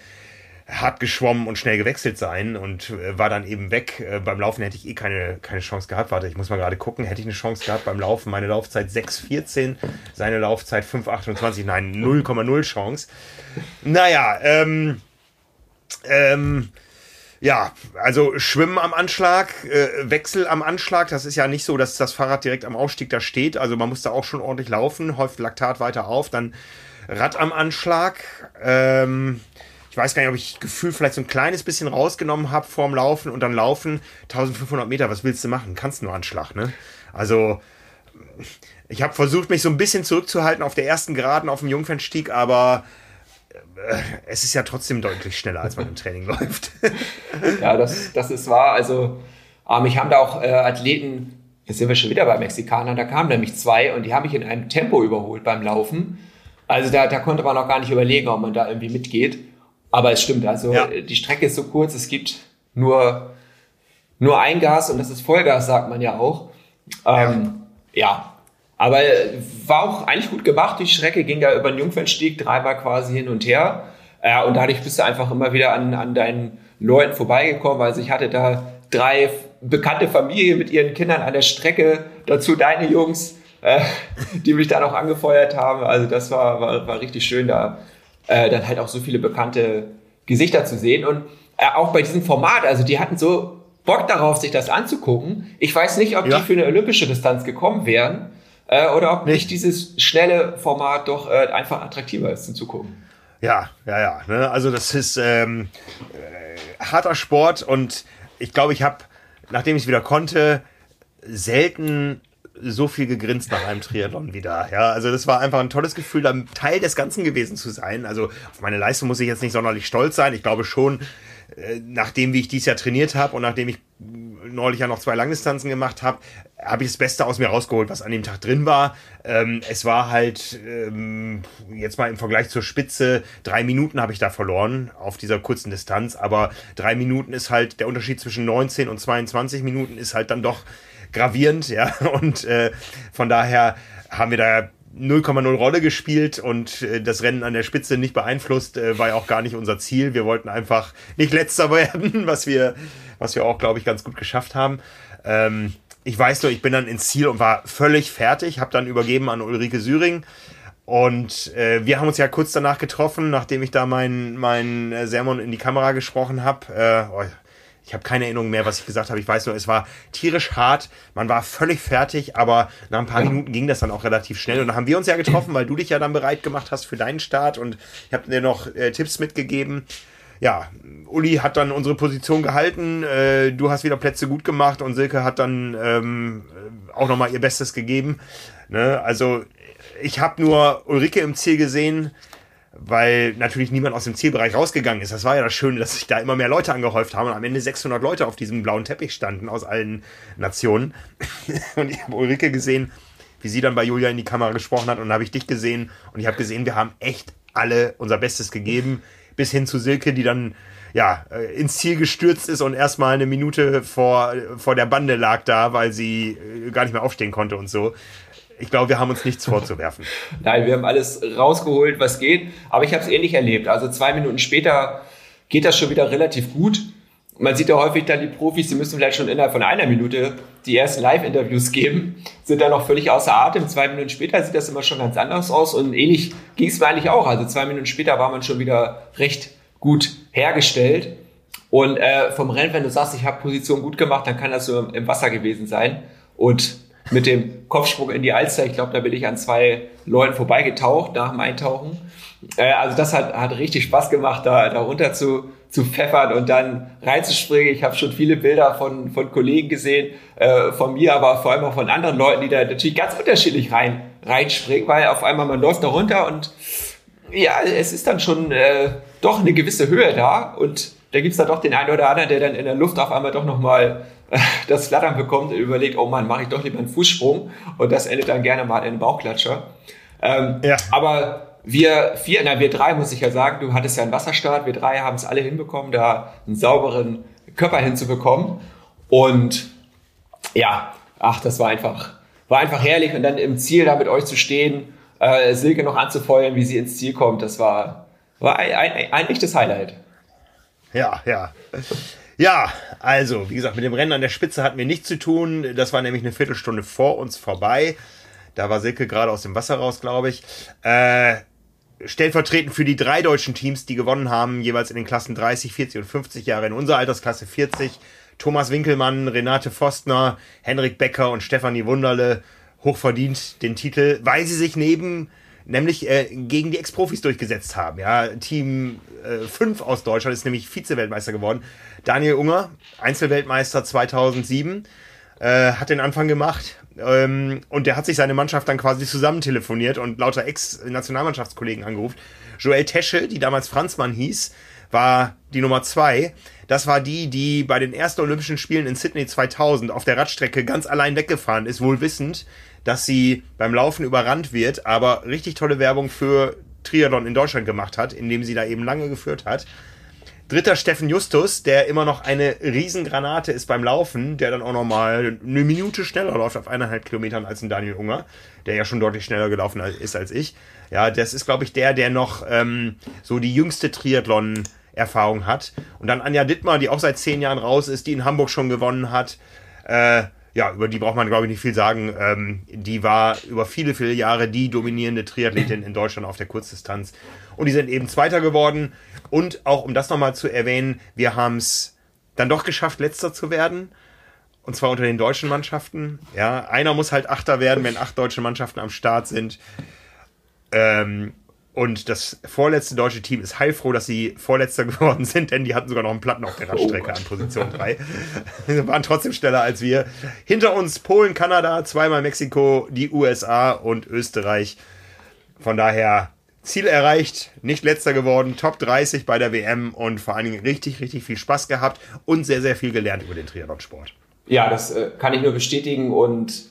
A: hart geschwommen und schnell gewechselt sein und äh, war dann eben weg. Äh, beim Laufen hätte ich eh keine, keine Chance gehabt. Warte, ich muss mal gerade gucken. Hätte ich eine Chance gehabt beim Laufen? Meine Laufzeit 6,14, seine Laufzeit 5,28. Nein, 0,0 Chance. Naja, ähm, ähm, ja, also Schwimmen am Anschlag, äh, Wechsel am Anschlag. Das ist ja nicht so, dass das Fahrrad direkt am Aufstieg da steht. Also man muss da auch schon ordentlich laufen, häuft Laktat weiter auf, dann Rad am Anschlag. Ähm, ich weiß gar nicht, ob ich Gefühl vielleicht so ein kleines bisschen rausgenommen habe vorm Laufen und dann Laufen 1500 Meter. Was willst du machen? Kannst nur Anschlag, ne? Also ich habe versucht, mich so ein bisschen zurückzuhalten auf der ersten Geraden auf dem Jungfernstieg, aber äh, es ist ja trotzdem deutlich schneller, als man im Training läuft.
B: ja, das, das ist wahr. Also, ähm, ich habe da auch äh, Athleten, jetzt sind wir schon wieder bei Mexikanern, da kamen nämlich zwei und die haben mich in einem Tempo überholt beim Laufen. Also da, da konnte man auch gar nicht überlegen, ob man da irgendwie mitgeht. Aber es stimmt, also ja. die Strecke ist so kurz, es gibt nur, nur ein Gas und das ist Vollgas, sagt man ja auch. Ähm, ja. ja, aber war auch eigentlich gut gemacht. Die Strecke ging da über den Jungfernstieg dreimal quasi hin und her. Äh, und dadurch bist du einfach immer wieder an, an deinen Leuten vorbeigekommen. Also ich hatte da drei bekannte Familien mit ihren Kindern an der Strecke. Dazu deine Jungs, äh, die mich dann auch angefeuert haben. Also das war, war, war richtig schön, da äh, dann halt auch so viele bekannte Gesichter zu sehen. Und äh, auch bei diesem Format, also die hatten so Bock darauf, sich das anzugucken. Ich weiß nicht, ob ja. die für eine olympische Distanz gekommen wären äh, oder ob nicht dieses schnelle Format doch äh, einfach attraktiver ist zum Zugucken.
A: Ja, ja, ja. Ne? Also das ist ähm, äh, harter Sport und ich glaube, ich habe, nachdem ich wieder konnte, selten so viel gegrinst nach einem Triathlon wieder. Ja, also das war einfach ein tolles Gefühl, dann Teil des Ganzen gewesen zu sein. Also auf meine Leistung muss ich jetzt nicht sonderlich stolz sein. Ich glaube schon, äh, nachdem wie ich dieses Jahr trainiert habe und nachdem ich neulich ja noch zwei Langdistanzen gemacht habe, habe ich das Beste aus mir rausgeholt, was an dem Tag drin war. Ähm, es war halt ähm, jetzt mal im Vergleich zur Spitze, drei Minuten habe ich da verloren auf dieser kurzen Distanz, aber drei Minuten ist halt, der Unterschied zwischen 19 und 22 Minuten ist halt dann doch gravierend, ja, und äh, von daher haben wir da 0,0 Rolle gespielt und äh, das Rennen an der Spitze nicht beeinflusst, äh, war ja auch gar nicht unser Ziel. Wir wollten einfach nicht letzter werden, was wir, was wir auch, glaube ich, ganz gut geschafft haben. Ähm, ich weiß nur, ich bin dann ins Ziel und war völlig fertig, habe dann übergeben an Ulrike Süring. Und äh, wir haben uns ja kurz danach getroffen, nachdem ich da meinen mein, äh, Sermon in die Kamera gesprochen habe. Äh, oh, ich habe keine Erinnerung mehr, was ich gesagt habe. Ich weiß nur, es war tierisch hart. Man war völlig fertig, aber nach ein paar. Minuten ging das dann auch relativ schnell. Und dann haben wir uns ja getroffen, weil du dich ja dann bereit gemacht hast für deinen Start und ich habe dir noch äh, Tipps mitgegeben ja, Uli hat dann unsere Position gehalten, äh, du hast wieder Plätze gut gemacht und Silke hat dann ähm, auch nochmal ihr Bestes gegeben. Ne? Also ich habe nur Ulrike im Ziel gesehen, weil natürlich niemand aus dem Zielbereich rausgegangen ist. Das war ja das Schöne, dass sich da immer mehr Leute angehäuft haben und am Ende 600 Leute auf diesem blauen Teppich standen aus allen Nationen. und ich habe Ulrike gesehen, wie sie dann bei Julia in die Kamera gesprochen hat und dann habe ich dich gesehen und ich habe gesehen, wir haben echt alle unser Bestes gegeben bis hin zu Silke, die dann ja, äh, ins Ziel gestürzt ist und erstmal eine Minute vor, vor der Bande lag da, weil sie äh, gar nicht mehr aufstehen konnte und so. Ich glaube, wir haben uns nichts vorzuwerfen.
B: Nein, wir haben alles rausgeholt, was geht. Aber ich habe es ähnlich erlebt. Also zwei Minuten später geht das schon wieder relativ gut man sieht ja häufig dann die Profis, die müssen vielleicht schon innerhalb von einer Minute die ersten Live-Interviews geben, sind dann noch völlig außer Atem. Zwei Minuten später sieht das immer schon ganz anders aus und ähnlich ging es mir eigentlich auch. Also zwei Minuten später war man schon wieder recht gut hergestellt. Und äh, vom Rennen, wenn du sagst, ich habe Position gut gemacht, dann kann das so im Wasser gewesen sein. Und mit dem Kopfsprung in die Alster, ich glaube, da bin ich an zwei Leuten vorbeigetaucht nach dem Eintauchen. Äh, also das hat, hat richtig Spaß gemacht, da, da runter zu, zu pfeffern und dann reinzuspringen. Ich habe schon viele Bilder von, von Kollegen gesehen, äh, von mir, aber vor allem auch von anderen Leuten, die da natürlich ganz unterschiedlich rein, reinspringen, weil auf einmal man läuft da runter und ja, es ist dann schon äh, doch eine gewisse Höhe da und da gibt's da doch den einen oder anderen, der dann in der Luft auf einmal doch nochmal das Flattern bekommt und überlegt, oh Mann, mache ich doch lieber einen Fußsprung und das endet dann gerne mal in einem Bauchklatscher. Ähm, ja. Aber wir vier, na wir drei muss ich ja sagen, du hattest ja einen Wasserstart, wir drei haben es alle hinbekommen, da einen sauberen Körper hinzubekommen. Und ja, ach, das war einfach, war einfach herrlich. Und dann im Ziel da mit euch zu stehen, äh, Silke noch anzufeuern, wie sie ins Ziel kommt, das war, war ein, ein, ein echtes Highlight.
A: Ja, ja. Ja, also, wie gesagt, mit dem Rennen an der Spitze hatten wir nichts zu tun. Das war nämlich eine Viertelstunde vor uns vorbei. Da war Silke gerade aus dem Wasser raus, glaube ich. Äh, stellvertretend für die drei deutschen Teams, die gewonnen haben, jeweils in den Klassen 30, 40 und 50 Jahre. In unserer Altersklasse 40. Thomas Winkelmann, Renate Forstner, Henrik Becker und Stefanie Wunderle hochverdient den Titel, weil sie sich neben nämlich äh, gegen die Ex-Profis durchgesetzt haben. Ja, Team 5 äh, aus Deutschland ist nämlich Vize-Weltmeister geworden. Daniel Unger, Einzelweltmeister 2007, äh, hat den Anfang gemacht. Ähm, und der hat sich seine Mannschaft dann quasi zusammen telefoniert und lauter Ex-Nationalmannschaftskollegen angerufen. Joel Tesche, die damals Franzmann hieß, war die Nummer 2. Das war die, die bei den ersten Olympischen Spielen in Sydney 2000 auf der Radstrecke ganz allein weggefahren ist, wohl wissend, dass sie beim Laufen überrannt wird, aber richtig tolle Werbung für Triathlon in Deutschland gemacht hat, indem sie da eben lange geführt hat. Dritter Steffen Justus, der immer noch eine Riesengranate ist beim Laufen, der dann auch nochmal eine Minute schneller läuft auf eineinhalb Kilometern als ein Daniel Unger, der ja schon deutlich schneller gelaufen ist als ich. Ja, das ist, glaube ich, der, der noch ähm, so die jüngste Triathlon-Erfahrung hat. Und dann Anja Dittmar, die auch seit zehn Jahren raus ist, die in Hamburg schon gewonnen hat. Äh, ja, über die braucht man, glaube ich, nicht viel sagen. Ähm, die war über viele, viele Jahre die dominierende Triathletin in Deutschland auf der Kurzdistanz. Und die sind eben Zweiter geworden. Und auch, um das nochmal zu erwähnen, wir haben es dann doch geschafft, Letzter zu werden. Und zwar unter den deutschen Mannschaften. Ja, einer muss halt Achter werden, wenn acht deutsche Mannschaften am Start sind. Ähm, und das vorletzte deutsche Team ist heilfroh, dass sie Vorletzter geworden sind, denn die hatten sogar noch einen Platten auf der oh Radstrecke oh an Position 3. sie waren trotzdem schneller als wir. Hinter uns Polen, Kanada, zweimal Mexiko, die USA und Österreich. Von daher Ziel erreicht, nicht letzter geworden, Top 30 bei der WM und vor allen Dingen richtig, richtig viel Spaß gehabt und sehr, sehr viel gelernt über den Triathlon-Sport.
B: Ja, das äh, kann ich nur bestätigen und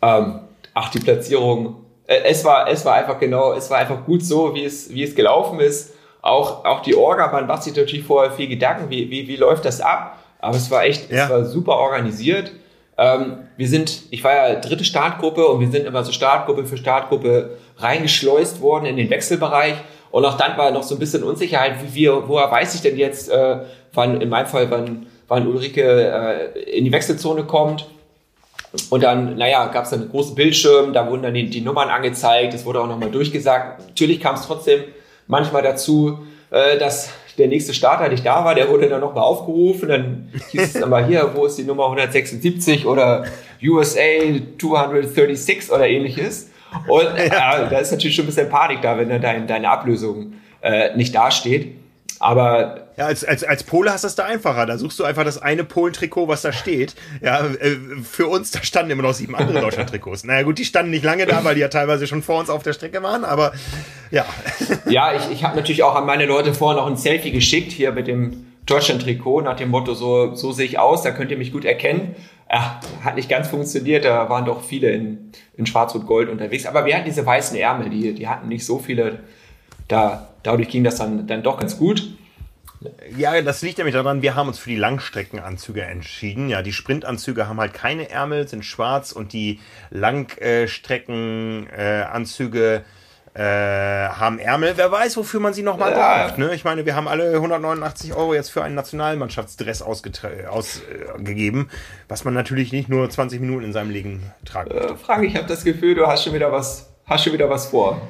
B: ähm, ach, die Platzierung es war, es war einfach genau, es war einfach gut so, wie es, wie es gelaufen ist. Auch, auch die Orga, man macht sich natürlich vorher viel Gedanken, wie, wie, wie läuft das ab? Aber es war echt, ja. es war super organisiert. Ähm, wir sind, ich war ja dritte Startgruppe und wir sind immer so Startgruppe für Startgruppe reingeschleust worden in den Wechselbereich. Und auch dann war noch so ein bisschen Unsicherheit, wie wir, woher weiß ich denn jetzt, äh, wann, in meinem Fall, wann, wann Ulrike äh, in die Wechselzone kommt. Und dann, naja, gab es dann einen großen Bildschirm, da wurden dann die, die Nummern angezeigt, es wurde auch nochmal durchgesagt. Natürlich kam es trotzdem manchmal dazu, äh, dass der nächste Starter nicht da war, der wurde dann nochmal aufgerufen, dann hieß es aber hier, wo ist die Nummer 176 oder USA 236 oder ähnliches. Und äh, da ist natürlich schon ein bisschen Panik da, wenn dann dein, deine Ablösung äh, nicht dasteht. Aber
A: ja, als, als, als Pole hast du es da einfacher. Da suchst du einfach das eine Polen-Trikot, was da steht. Ja, äh, für uns, da standen immer noch sieben andere Deutschland-Trikots. Naja, gut, die standen nicht lange da, weil die ja teilweise schon vor uns auf der Strecke waren, aber ja.
B: Ja, ich, ich habe natürlich auch an meine Leute vorher noch ein Selfie geschickt, hier mit dem Deutschland-Trikot, nach dem Motto, so, so sehe ich aus, da könnt ihr mich gut erkennen. Ja, hat nicht ganz funktioniert, da waren doch viele in, in Schwarz und Gold unterwegs. Aber wir hatten diese weißen Ärmel, die, die hatten nicht so viele. Da, dadurch ging das dann, dann doch ganz gut.
A: Ja, das liegt nämlich daran, wir haben uns für die Langstreckenanzüge entschieden. Ja, die Sprintanzüge haben halt keine Ärmel, sind schwarz und die Langstreckenanzüge äh, haben Ärmel. Wer weiß, wofür man sie nochmal ja. braucht. Ne? Ich meine, wir haben alle 189 Euro jetzt für einen Nationalmannschaftsdress ausgegeben, was man natürlich nicht nur 20 Minuten in seinem Leben tragen
B: äh, Frank, ich habe das Gefühl, du hast schon wieder was, hast schon wieder was vor.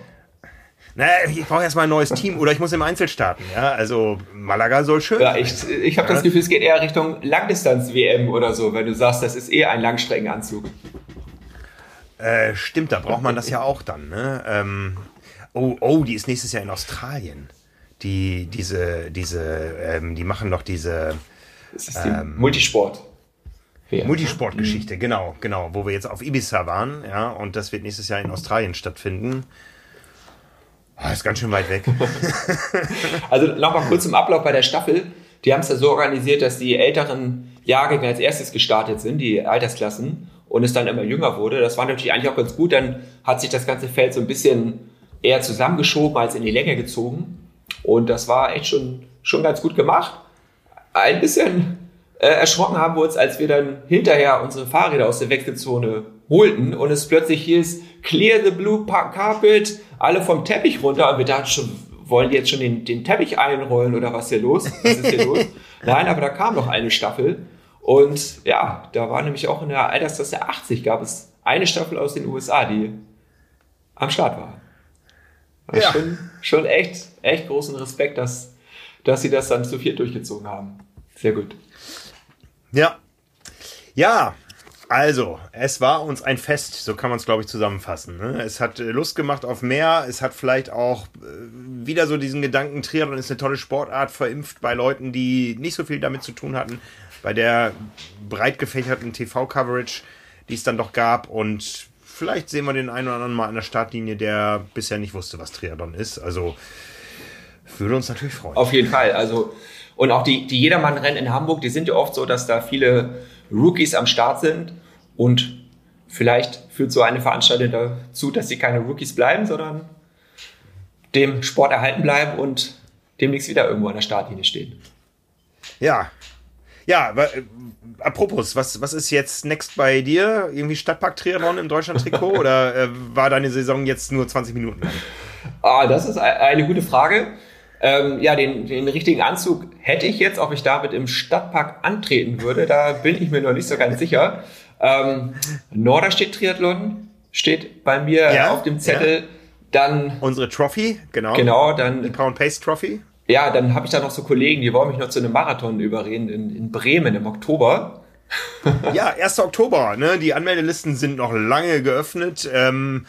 A: Naja, ich brauche erstmal ein neues Team oder ich muss im Einzel starten. Ja, also Malaga soll schön
B: ja, Ich, ich habe ja. das Gefühl, es geht eher Richtung Langdistanz-WM oder so, wenn du sagst, das ist eher ein Langstreckenanzug.
A: Äh, stimmt, da braucht man das ja auch dann. Ne? Ähm, oh, oh, die ist nächstes Jahr in Australien. Die, diese, diese, ähm, die machen doch diese.
B: Das ist die ähm, Multisport.
A: Ja. Multisportgeschichte, genau, genau, wo wir jetzt auf Ibiza waren, ja, und das wird nächstes Jahr in Australien stattfinden. Oh, ist ganz schön weit weg.
B: also nochmal kurz zum Ablauf bei der Staffel. Die haben es ja so organisiert, dass die älteren Jahrgänge als erstes gestartet sind, die Altersklassen, und es dann immer jünger wurde. Das war natürlich eigentlich auch ganz gut. Dann hat sich das ganze Feld so ein bisschen eher zusammengeschoben als in die Länge gezogen. Und das war echt schon, schon ganz gut gemacht. Ein bisschen äh, erschrocken haben wir uns, als wir dann hinterher unsere Fahrräder aus der Wechselzone holten und es plötzlich hieß, clear the blue carpet, alle vom Teppich runter und wir dachten schon, wollen die jetzt schon den, den Teppich einrollen oder was ist hier los? Was ist hier los? Nein, aber da kam noch eine Staffel und ja, da war nämlich auch in der Altersklasse 80 gab es eine Staffel aus den USA, die am Start war. Also ja. schon, schon echt, echt großen Respekt, dass, dass sie das dann zu viert durchgezogen haben. Sehr gut.
A: Ja. Ja, also, es war uns ein Fest, so kann man es, glaube ich, zusammenfassen. Ne? Es hat äh, Lust gemacht auf mehr. Es hat vielleicht auch äh, wieder so diesen Gedanken, Triathlon ist eine tolle Sportart, verimpft bei Leuten, die nicht so viel damit zu tun hatten, bei der breit gefächerten TV-Coverage, die es dann doch gab. Und vielleicht sehen wir den einen oder anderen mal an der Startlinie, der bisher nicht wusste, was Triathlon ist. Also, würde uns natürlich freuen.
B: Auf jeden Fall. Also, und auch die, die Jedermann-Rennen in Hamburg, die sind ja oft so, dass da viele Rookies am Start sind und vielleicht führt so eine Veranstaltung dazu, dass sie keine Rookies bleiben, sondern dem Sport erhalten bleiben und demnächst wieder irgendwo an der Startlinie stehen.
A: Ja. Ja, äh, apropos, was, was ist jetzt next bei dir? Irgendwie Stadtpark-Triathlon im Deutschland-Trikot oder äh, war deine Saison jetzt nur 20 Minuten lang?
B: Ah, das ist eine gute Frage. Ähm, ja, den, den richtigen Anzug hätte ich jetzt, ob ich damit im Stadtpark antreten würde, da bin ich mir noch nicht so ganz sicher. Ähm, Norderstedt Triathlon steht bei mir ja, auf dem Zettel. Ja. Dann
A: unsere Trophy, genau.
B: Genau, dann
A: die Pound Pace Trophy.
B: Ja, dann habe ich da noch so Kollegen, die wollen mich noch zu einem Marathon überreden in, in Bremen im Oktober.
A: ja, 1. Oktober. Ne? Die Anmeldelisten sind noch lange geöffnet. Ähm,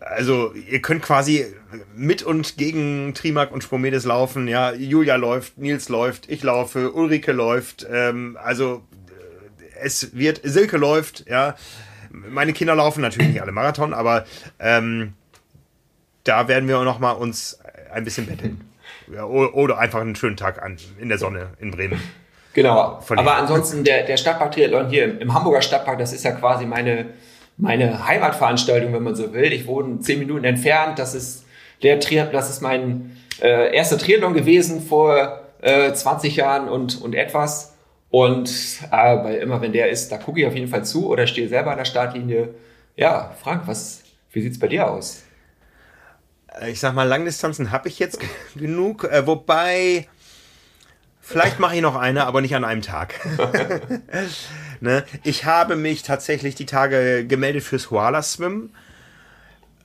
A: also ihr könnt quasi mit und gegen Trimark und Spomedes laufen. Ja, Julia läuft, Nils läuft, ich laufe, Ulrike läuft. Ähm, also es wird, Silke läuft. Ja, meine Kinder laufen natürlich nicht alle Marathon, aber ähm, da werden wir noch mal uns ein bisschen betteln. Ja, oder einfach einen schönen Tag an, in der Sonne in Bremen.
B: Genau. Aber ansonsten der, der Stadtpark-Triathlon hier im, im Hamburger Stadtpark, das ist ja quasi meine meine Heimatveranstaltung, wenn man so will. Ich wohne zehn Minuten entfernt. Das ist der Triathlon, das ist mein äh, erster Triathlon gewesen vor äh, 20 Jahren und, und etwas. Und äh, weil immer wenn der ist, da gucke ich auf jeden Fall zu oder stehe selber an der Startlinie. Ja, Frank, was, wie sieht's bei dir aus?
A: Äh, ich sag mal, Langdistanzen habe ich jetzt genug, äh, wobei Vielleicht mache ich noch eine, aber nicht an einem Tag. ne? Ich habe mich tatsächlich die Tage gemeldet fürs Huala Swim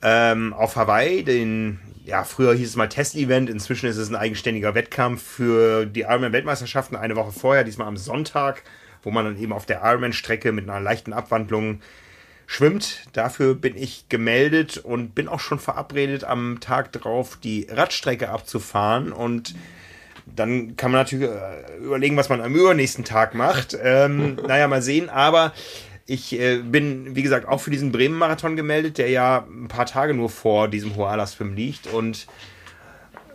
A: ähm, auf Hawaii. Den, ja, früher hieß es mal Test-Event, inzwischen ist es ein eigenständiger Wettkampf für die Ironman-Weltmeisterschaften eine Woche vorher, diesmal am Sonntag, wo man dann eben auf der Ironman-Strecke mit einer leichten Abwandlung schwimmt. Dafür bin ich gemeldet und bin auch schon verabredet, am Tag drauf die Radstrecke abzufahren und dann kann man natürlich äh, überlegen, was man am übernächsten Tag macht. Ähm, naja, mal sehen. Aber ich äh, bin, wie gesagt, auch für diesen Bremen-Marathon gemeldet, der ja ein paar Tage nur vor diesem Hoala-Swim liegt. Und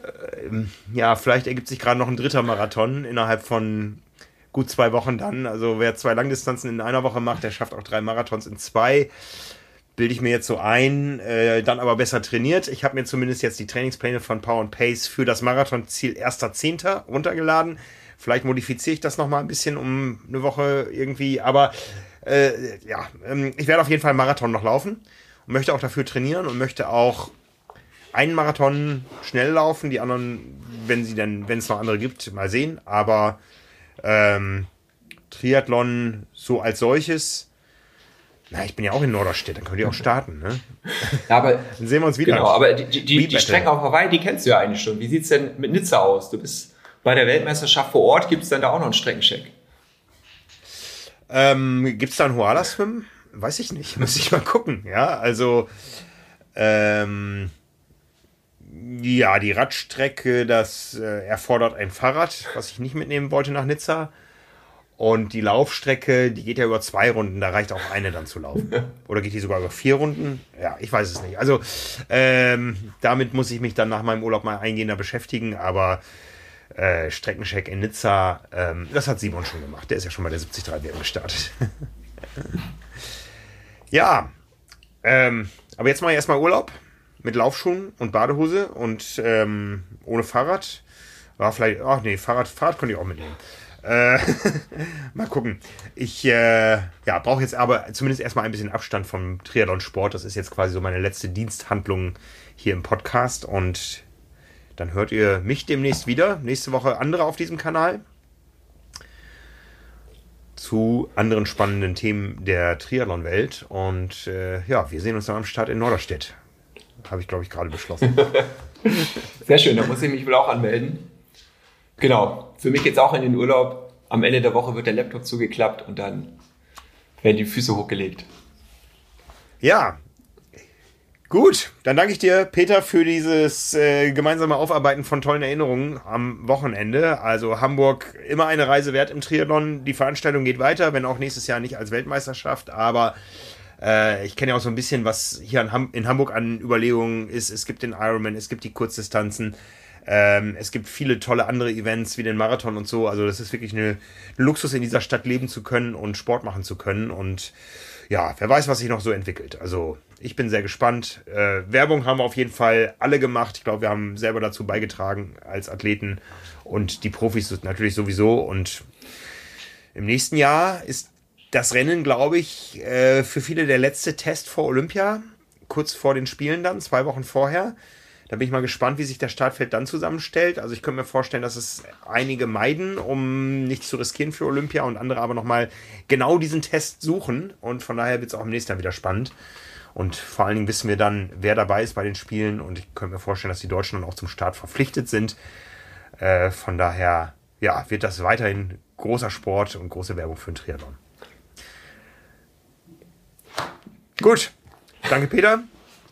A: äh, ja, vielleicht ergibt sich gerade noch ein dritter Marathon innerhalb von gut zwei Wochen dann. Also wer zwei Langdistanzen in einer Woche macht, der schafft auch drei Marathons in zwei bilde ich mir jetzt so ein, äh, dann aber besser trainiert. Ich habe mir zumindest jetzt die Trainingspläne von Power and Pace für das Marathonziel 1.10. runtergeladen. Vielleicht modifiziere ich das nochmal ein bisschen um eine Woche irgendwie, aber äh, ja, ähm, ich werde auf jeden Fall einen Marathon noch laufen und möchte auch dafür trainieren und möchte auch einen Marathon schnell laufen, die anderen, wenn sie denn, wenn es noch andere gibt, mal sehen. Aber ähm, Triathlon so als solches na, ich bin ja auch in Norderstedt, dann können die auch starten, ne?
B: Ja, aber, dann sehen wir uns wieder. Genau, aber die, die, die Strecke auf Hawaii, die kennst du ja eigentlich schon. Wie sieht's denn mit Nizza aus? Du bist bei der Weltmeisterschaft vor Ort, gibt es dann da auch noch einen Streckencheck?
A: Ähm, gibt es da einen Huala-Swim? Weiß ich nicht, muss ich mal gucken, ja, also, ähm, ja, die Radstrecke, das äh, erfordert ein Fahrrad, was ich nicht mitnehmen wollte nach Nizza. Und die Laufstrecke, die geht ja über zwei Runden, da reicht auch eine dann zu laufen. Oder geht die sogar über vier Runden? Ja, ich weiß es nicht. Also ähm, damit muss ich mich dann nach meinem Urlaub mal eingehender beschäftigen, aber äh, Streckencheck in Nizza, ähm, das hat Simon schon gemacht. Der ist ja schon mal der 73 WM gestartet. ja, ähm, aber jetzt mache ich erstmal Urlaub. mit Laufschuhen und Badehose und ähm, ohne Fahrrad. War vielleicht, ach nee, Fahrrad, Fahrrad konnte ich auch mitnehmen. Äh, mal gucken. Ich äh, ja, brauche jetzt aber zumindest erstmal ein bisschen Abstand vom Triathlon-Sport. Das ist jetzt quasi so meine letzte Diensthandlung hier im Podcast. Und dann hört ihr mich demnächst wieder. Nächste Woche andere auf diesem Kanal. Zu anderen spannenden Themen der Triathlon-Welt. Und äh, ja, wir sehen uns dann am Start in Norderstedt. Habe ich, glaube ich, gerade beschlossen.
B: Sehr schön, da muss ich mich wohl auch anmelden. Genau, für mich jetzt auch in den Urlaub. Am Ende der Woche wird der Laptop zugeklappt und dann werden die Füße hochgelegt.
A: Ja, gut. Dann danke ich dir, Peter, für dieses äh, gemeinsame Aufarbeiten von tollen Erinnerungen am Wochenende. Also Hamburg immer eine Reise wert im Triathlon. Die Veranstaltung geht weiter, wenn auch nächstes Jahr nicht als Weltmeisterschaft, aber äh, ich kenne ja auch so ein bisschen, was hier in, Ham in Hamburg an Überlegungen ist. Es gibt den Ironman, es gibt die Kurzdistanzen. Ähm, es gibt viele tolle andere Events wie den Marathon und so. Also das ist wirklich eine, ein Luxus, in dieser Stadt leben zu können und Sport machen zu können. Und ja, wer weiß, was sich noch so entwickelt. Also ich bin sehr gespannt. Äh, Werbung haben wir auf jeden Fall alle gemacht. Ich glaube, wir haben selber dazu beigetragen als Athleten und die Profis natürlich sowieso. Und im nächsten Jahr ist das Rennen, glaube ich, äh, für viele der letzte Test vor Olympia. Kurz vor den Spielen dann, zwei Wochen vorher. Da bin ich mal gespannt, wie sich das Startfeld dann zusammenstellt. Also ich könnte mir vorstellen, dass es einige meiden, um nichts zu riskieren für Olympia und andere aber nochmal genau diesen Test suchen. Und von daher wird es auch im nächsten Jahr wieder spannend. Und vor allen Dingen wissen wir dann, wer dabei ist bei den Spielen. Und ich könnte mir vorstellen, dass die Deutschen dann auch zum Start verpflichtet sind. Äh, von daher, ja, wird das weiterhin großer Sport und große Werbung für den Triathlon. Gut. Danke, Peter.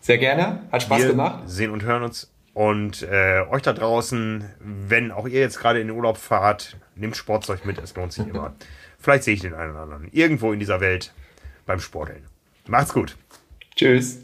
B: Sehr gerne. Hat Spaß
A: Wir
B: gemacht.
A: Sehen und hören uns. Und äh, euch da draußen, wenn auch ihr jetzt gerade in den Urlaub fahrt, nehmt Sportzeug mit, es lohnt sich immer. Vielleicht sehe ich den einen oder anderen irgendwo in dieser Welt beim Sporteln. Macht's gut.
B: Tschüss.